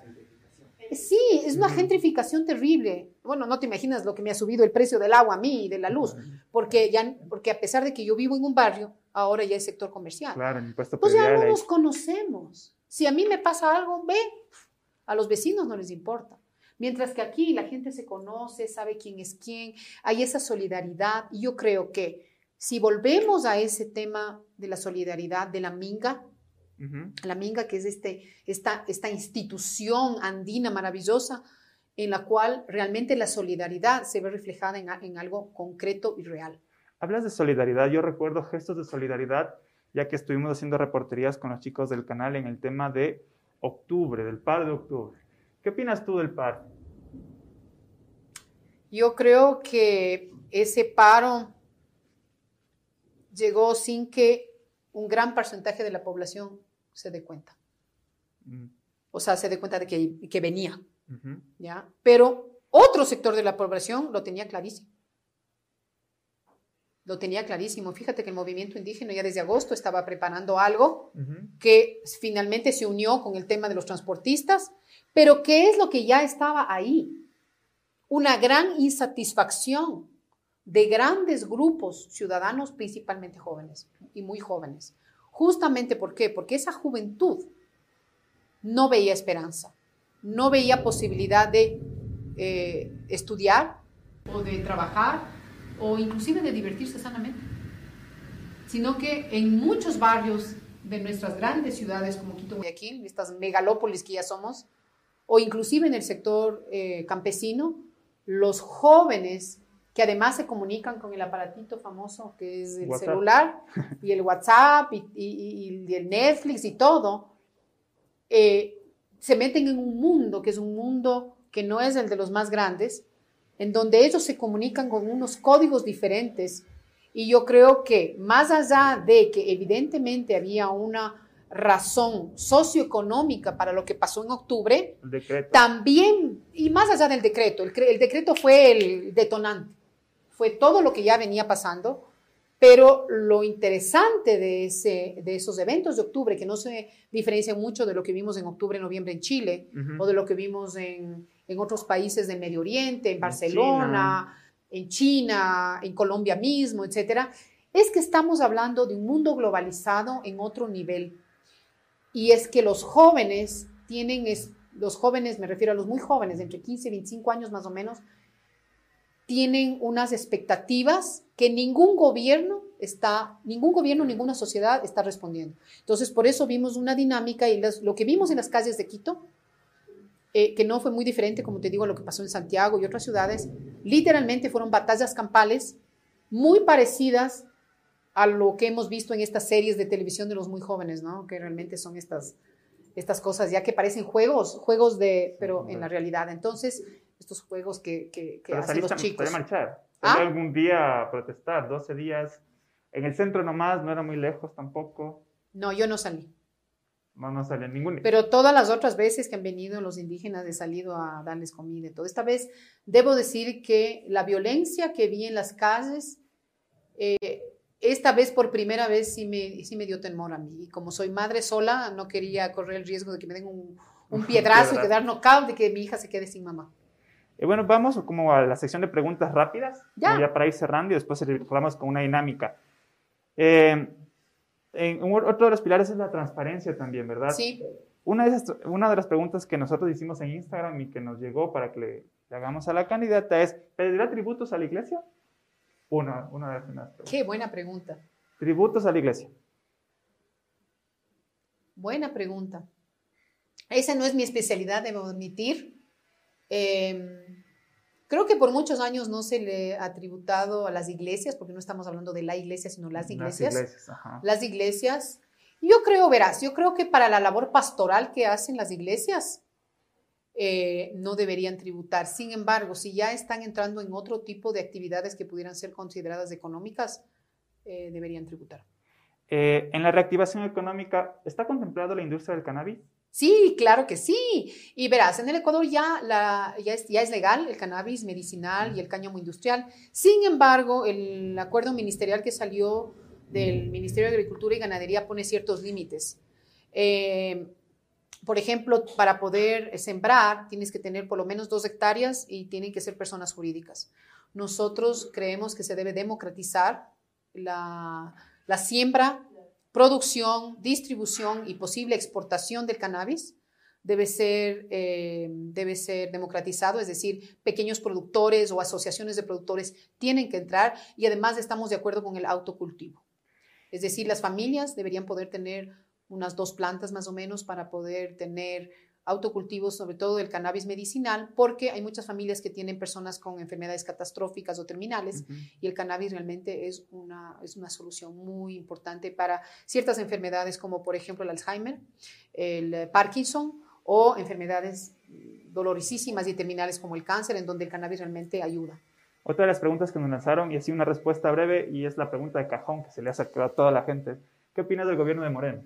Sí, es una gentrificación terrible. Bueno, no te imaginas lo que me ha subido el precio del agua a mí y de la luz, porque, ya, porque a pesar de que yo vivo en un barrio, ahora ya es sector comercial. Claro, impuesto Pues ya no nos conocemos. Si a mí me pasa algo, ve, a los vecinos no les importa. Mientras que aquí la gente se conoce, sabe quién es quién, hay esa solidaridad. Y yo creo que si volvemos a ese tema de la solidaridad, de la minga, la minga que es este, esta, esta institución andina maravillosa en la cual realmente la solidaridad se ve reflejada en, en algo concreto y real. Hablas de solidaridad, yo recuerdo gestos de solidaridad ya que estuvimos haciendo reporterías con los chicos del canal en el tema de octubre, del par de octubre. ¿Qué opinas tú del par? Yo creo que ese paro llegó sin que un gran porcentaje de la población se dé cuenta. Mm. O sea, se dé cuenta de que, que venía. ¿ya? Pero otro sector de la población lo tenía clarísimo. Lo tenía clarísimo. Fíjate que el movimiento indígena ya desde agosto estaba preparando algo que finalmente se unió con el tema de los transportistas, pero ¿qué es lo que ya estaba ahí? Una gran insatisfacción de grandes grupos ciudadanos, principalmente jóvenes y muy jóvenes. Justamente ¿por qué? Porque esa juventud no veía esperanza, no veía posibilidad de eh, estudiar o de trabajar o inclusive de divertirse sanamente, sino que en muchos barrios de nuestras grandes ciudades como Quito, Guayaquil, estas megalópolis que ya somos, o inclusive en el sector eh, campesino, los jóvenes que además se comunican con el aparatito famoso que es el celular y el WhatsApp y, el Netflix y todo, eh, se meten en un mundo que es un mundo que no es el de los más grandes, en donde ellos se comunican con unos códigos diferentes. Y yo creo que más allá de que evidentemente había una razón socioeconómica para lo que pasó en octubre, también, y más allá del decreto, el decreto fue el detonante fue todo lo que ya venía pasando, pero lo interesante de, ese, de esos eventos de octubre, que no se diferencia mucho de lo que vimos en octubre, noviembre en Chile, o de lo que vimos en, en, otros países del Medio Oriente, en Barcelona, en China, en Colombia mismo, etcétera, es que estamos hablando de un mundo globalizado en otro nivel. Y es que los jóvenes tienen, es, los jóvenes, me refiero a los muy jóvenes, entre 15 y 25 años más o menos, tienen unas expectativas que ningún gobierno está, ningún gobierno, ninguna sociedad está respondiendo. Entonces, por eso vimos una dinámica y lo que vimos en las calles de Quito, eh, que no fue muy diferente, como te digo, a lo que pasó en Santiago y otras ciudades, literalmente fueron batallas campales muy parecidas a lo que hemos visto en estas series de televisión de los muy jóvenes, ¿no? Que realmente son estas, estas cosas ya que parecen juegos, juegos de, pero en la realidad. Entonces, estos juegos que, que, que hacen los chicos. marchar? ¿Ah? algún día a protestar? 12 días. En el centro nomás, no era muy lejos tampoco. No, yo no salí. No, no salí ningún. Pero todas las otras veces que han venido los indígenas he salido a darles comida y todo. Esta vez debo decir que la violencia que vi en las calles, eh, esta vez por primera vez sí me, sí me dio temor a mí. Y como soy madre sola, no quería correr el riesgo de que me den un, un piedrazo y quedar knockout, de que mi hija se quede sin mamá. Y bueno, vamos como a la sección de preguntas rápidas, ya, para ir cerrando y después cerramos con una dinámica. Eh, otro de los pilares es la transparencia también, ¿verdad? Sí. Una de, esas, una de las preguntas que nosotros hicimos en Instagram y que nos llegó para que le, hagamos a la candidata es, ¿pedirá tributos a la iglesia? Una, una de las Qué buena pregunta. Tributos a la iglesia. Buena pregunta. Esa no es mi especialidad, debo admitir. Em, creo que por muchos años no se le ha tributado a las iglesias, porque no estamos hablando de la iglesia, sino las iglesias. Las iglesias, Las iglesias. Yo creo, verás, yo creo que para la labor pastoral que hacen las iglesias, eh, no deberían tributar. Sin embargo, si ya están entrando en otro tipo de actividades que pudieran ser consideradas económicas, eh, deberían tributar. Eh, en la reactivación económica, ¿está contemplado la industria del cannabis? Sí, claro que sí. Y verás, en el Ecuador ya, la, ya, es, ya es legal el cannabis medicinal y el cáñamo industrial. Sin embargo, el acuerdo ministerial que salió del Ministerio de Agricultura y Ganadería pone ciertos límites. Eh, por ejemplo, para poder sembrar tienes que tener por lo menos dos hectáreas y tienen que ser personas jurídicas. Nosotros creemos que se debe democratizar la, la siembra, producción, distribución y posible exportación del cannabis. Debe ser, eh, debe ser democratizado, es decir, pequeños productores o asociaciones de productores tienen que entrar y además estamos de acuerdo con el autocultivo. Es decir, las familias deberían poder tener unas dos plantas más o menos para poder tener autocultivos, sobre todo del cannabis medicinal, porque hay muchas familias que tienen personas con enfermedades catastróficas o terminales y el cannabis realmente es una, es una solución muy importante para ciertas enfermedades como por ejemplo el Alzheimer, el Parkinson o enfermedades dolorosísimas y terminales como el cáncer, en donde el cannabis realmente ayuda. Otra de las preguntas que nos lanzaron, y así una respuesta breve, y es la pregunta de cajón que se le hace a toda la gente. ¿Qué opinas del gobierno de Moreno?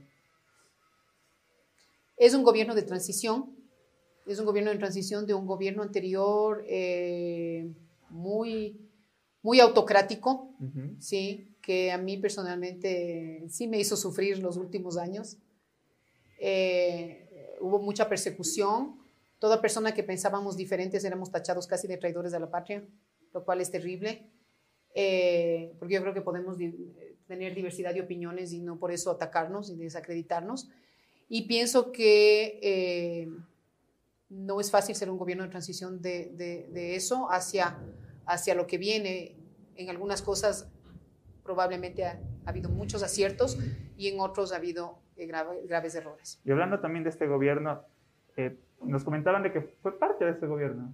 Es un gobierno de transición, es un gobierno de transición de un gobierno anterior eh, muy, muy autocrático, ¿sí? que a mí personalmente sí me hizo sufrir los últimos años. Eh, hubo mucha persecución, toda persona que pensábamos diferentes éramos tachados casi de traidores de la patria, lo cual es terrible, eh, porque yo creo que podemos tener diversidad de opiniones y no por eso atacarnos y desacreditarnos. Y pienso que eh, no es fácil ser un gobierno de transición de, de, eso hacia, hacia lo que viene. En algunas cosas probablemente ha, habido muchos aciertos y en otros ha habido eh, graves errores. Y hablando también de este gobierno, eh, nos comentaban de que fue parte de este gobierno.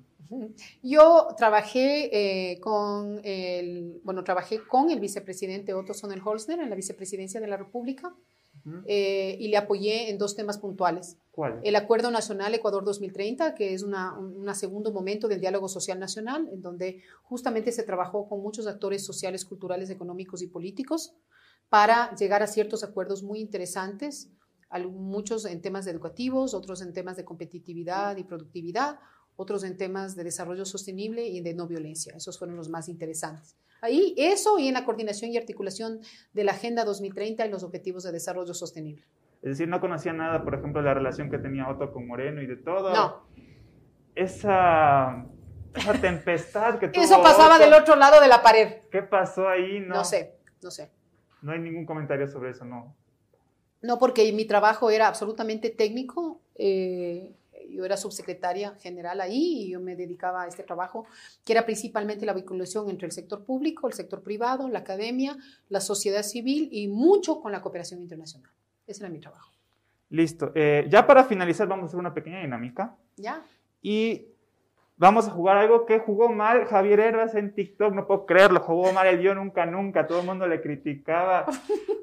Yo trabajé con el, bueno, trabajé con el vicepresidente Otto Sonnenholzner en la vicepresidencia de la República. Eh, y le apoyé en dos temas puntuales. ¿Cuál? El Acuerdo Nacional Ecuador 2030, que es un segundo momento del diálogo social nacional, en donde justamente se trabajó con muchos actores sociales, culturales, económicos y políticos para llegar a ciertos acuerdos muy interesantes, muchos en temas educativos, otros en temas de competitividad y productividad, otros en temas de desarrollo sostenible y de no violencia. Esos fueron los más interesantes. Ahí, eso y en la coordinación y articulación de la Agenda 2030 y los Objetivos de Desarrollo Sostenible. Es decir, no conocía nada, por ejemplo, de la relación que tenía Otto con Moreno y de todo. No. Esa, esa tempestad que tuvo. Eso pasaba del otro lado de la pared. ¿Qué pasó ahí? No, no sé, no sé. No hay ningún comentario sobre eso, no. No, porque mi trabajo era absolutamente técnico. Eh, yo era subsecretaria general ahí y yo me dedicaba a este trabajo, que era principalmente la vinculación entre el sector público, el sector privado, la academia, la sociedad civil y mucho con la cooperación internacional. Ese era mi trabajo. Listo. Eh, ya para finalizar vamos a hacer una pequeña dinámica. Ya. Y vamos a jugar algo que jugó mal Javier Herbas en TikTok, no puedo creerlo, jugó mal el yo nunca, nunca, todo el mundo le criticaba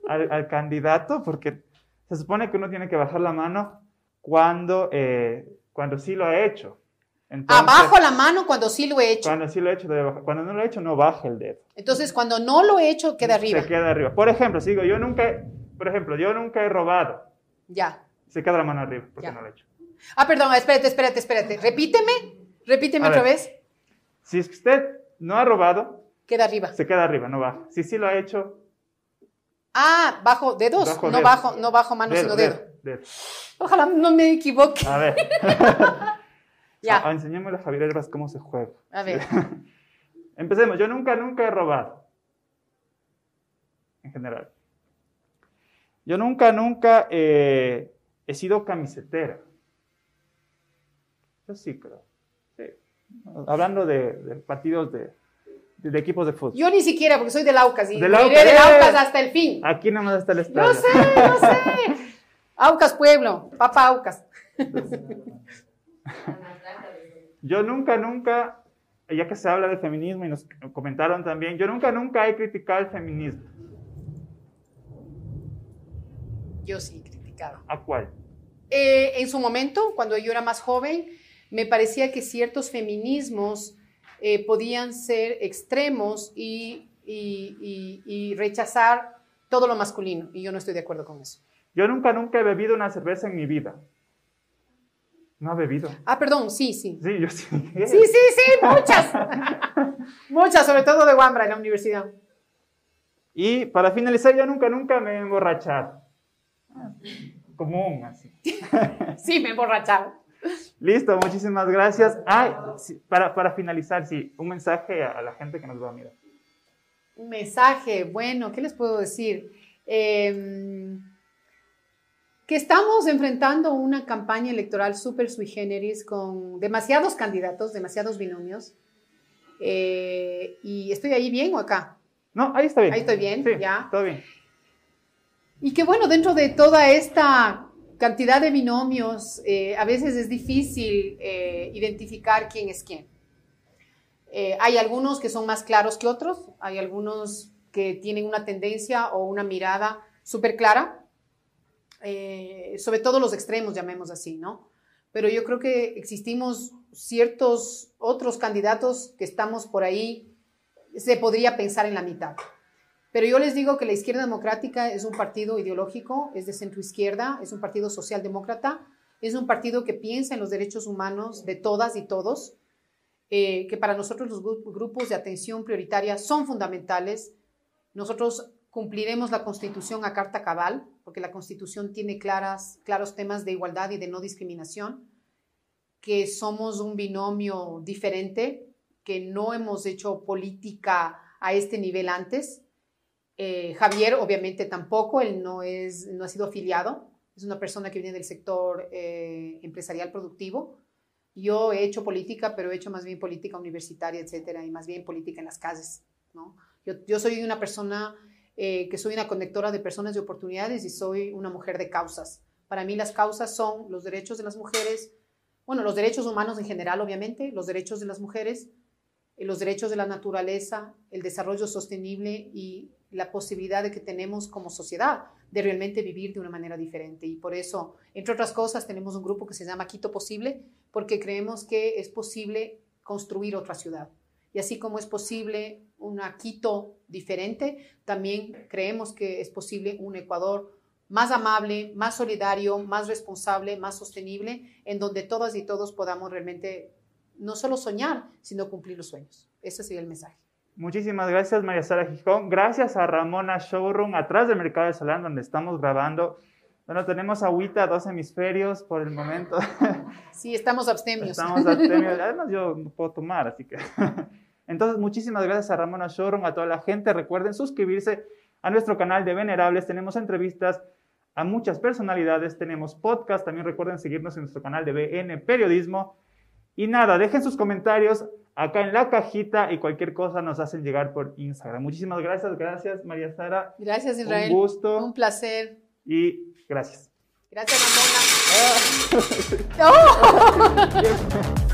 al, al, candidato porque se supone que uno tiene que bajar la mano cuando, eh, cuando sí lo ha hecho. Abajo la mano cuando sí lo he hecho. Cuando sí lo he hecho, cuando no lo he hecho, no baja el dedo. Entonces, cuando no lo he hecho, queda arriba. Se queda arriba. Por ejemplo, si digo, yo nunca, por ejemplo, yo nunca he robado. Ya. Se queda la mano arriba, porque no lo he hecho. Ah, perdón, espérate, espérate, espérate. Repíteme, repíteme otra vez. Si usted no ha robado. Queda arriba. Se queda arriba, no baja. Si sí lo ha hecho. Ah, bajo dedos, no, Bajo, no bajo mano, sino dedo. Ojalá no me equivoque. A ver. ya. Ah, enseñémosle a Javier Herbas cómo se juega. A ver. Empecemos. Yo nunca, nunca he robado. En general. Yo nunca, nunca he sido camisetera. Yo sí creo. Sí. Hablando de, partidos de, de, equipos de fútbol. Yo ni siquiera, porque soy del Aucas y del Aucas, del Aucas hasta el fin. Aquí nomás está el estadio. No sé, no sé. Aucas Pueblo, Papa Aucas. Yo nunca, nunca, ya que se habla de feminismo y nos comentaron también, yo nunca, nunca he criticado el feminismo. Yo sí he criticado. ¿A cuál? Eh, en su momento, cuando yo era más joven, me parecía que ciertos feminismos eh, podían ser extremos y, y rechazar todo lo masculino, y yo no estoy de acuerdo con eso. Yo nunca, nunca he bebido una cerveza en mi vida. No ha bebido. Ah, perdón, sí, sí. Sí, yo sí. Sí, sí, sí, muchas. muchas, sobre todo de Wambra en la universidad. Y para finalizar, yo nunca, nunca me he emborrachado. Común, así. sí, me he emborrachado. Listo, muchísimas gracias. Ah, para, para, finalizar, sí, un mensaje a, la gente que nos va a mirar. Un mensaje, bueno, ¿qué les puedo decir? Em, que estamos enfrentando una campaña electoral súper sui generis con demasiados candidatos, demasiados binomios. Eh, ¿Y estoy ahí bien o acá? No, ahí está bien. Ahí estoy bien, ya. Todo bien. Y que bueno, dentro de toda esta cantidad de binomios, eh, a veces es difícil eh, identificar quién es quién. Eh, hay algunos que son más claros que otros, hay algunos que tienen una tendencia o una mirada súper clara, sobre todo los extremos, llamemos así, ¿no? Pero yo creo que existimos ciertos otros candidatos que estamos por ahí, se podría pensar en la mitad. Pero yo les digo que la izquierda democrática es un partido ideológico, es de centro izquierda, es un partido socialdemócrata, es un partido que piensa en los derechos humanos de todas y todos, eh, que para nosotros los grupos de atención prioritaria son fundamentales. Nosotros cumpliremos la Constitución a carta cabal, porque la Constitución tiene claras, claros temas de igualdad y de no discriminación, que somos un binomio diferente, que no hemos hecho política a este nivel antes eh, Javier, obviamente, tampoco, él no, es, no ha sido afiliado, es una persona que viene del sector eh, empresarial productivo. Yo he hecho política, pero he hecho más bien política universitaria, etcétera, y más bien política en las calles. ¿no? Yo, yo soy una persona eh, que soy una conectora de personas de oportunidades y soy una mujer de causas. Para mí las causas son los derechos de las mujeres, bueno, los derechos humanos en general, obviamente, los derechos de las mujeres, los derechos de la naturaleza, el desarrollo sostenible y la posibilidad de que tenemos como sociedad de realmente vivir de una manera diferente. Y por eso, entre otras cosas, tenemos un grupo que se llama Quito Posible, porque creemos que es posible construir otra ciudad. Y así como es posible una Quito diferente, también creemos que es posible un Ecuador más amable, más solidario, más responsable, más sostenible, en donde todas y todos podamos realmente no solo soñar, sino cumplir los sueños. Ese sería el mensaje. Muchísimas gracias, María Sara Gijón. Gracias a Ramona Showroom, atrás del Mercado de Solán, donde estamos grabando. Bueno, tenemos agüita, dos hemisferios por el momento. Sí, estamos abstemios. Estamos abstemios. Además, yo no puedo tomar, así que. Entonces, muchísimas gracias a Ramona Showroom, a toda la gente. Recuerden suscribirse a nuestro canal de Venerables. Tenemos entrevistas a muchas personalidades, tenemos podcast. También recuerden seguirnos en nuestro canal de BN Periodismo. Y nada, dejen sus comentarios acá en la cajita y cualquier cosa nos hacen llegar por Instagram. Muchísimas gracias, gracias María Sara. Gracias Israel. Un gusto. Un placer. Y gracias. Gracias Ramona. Ah.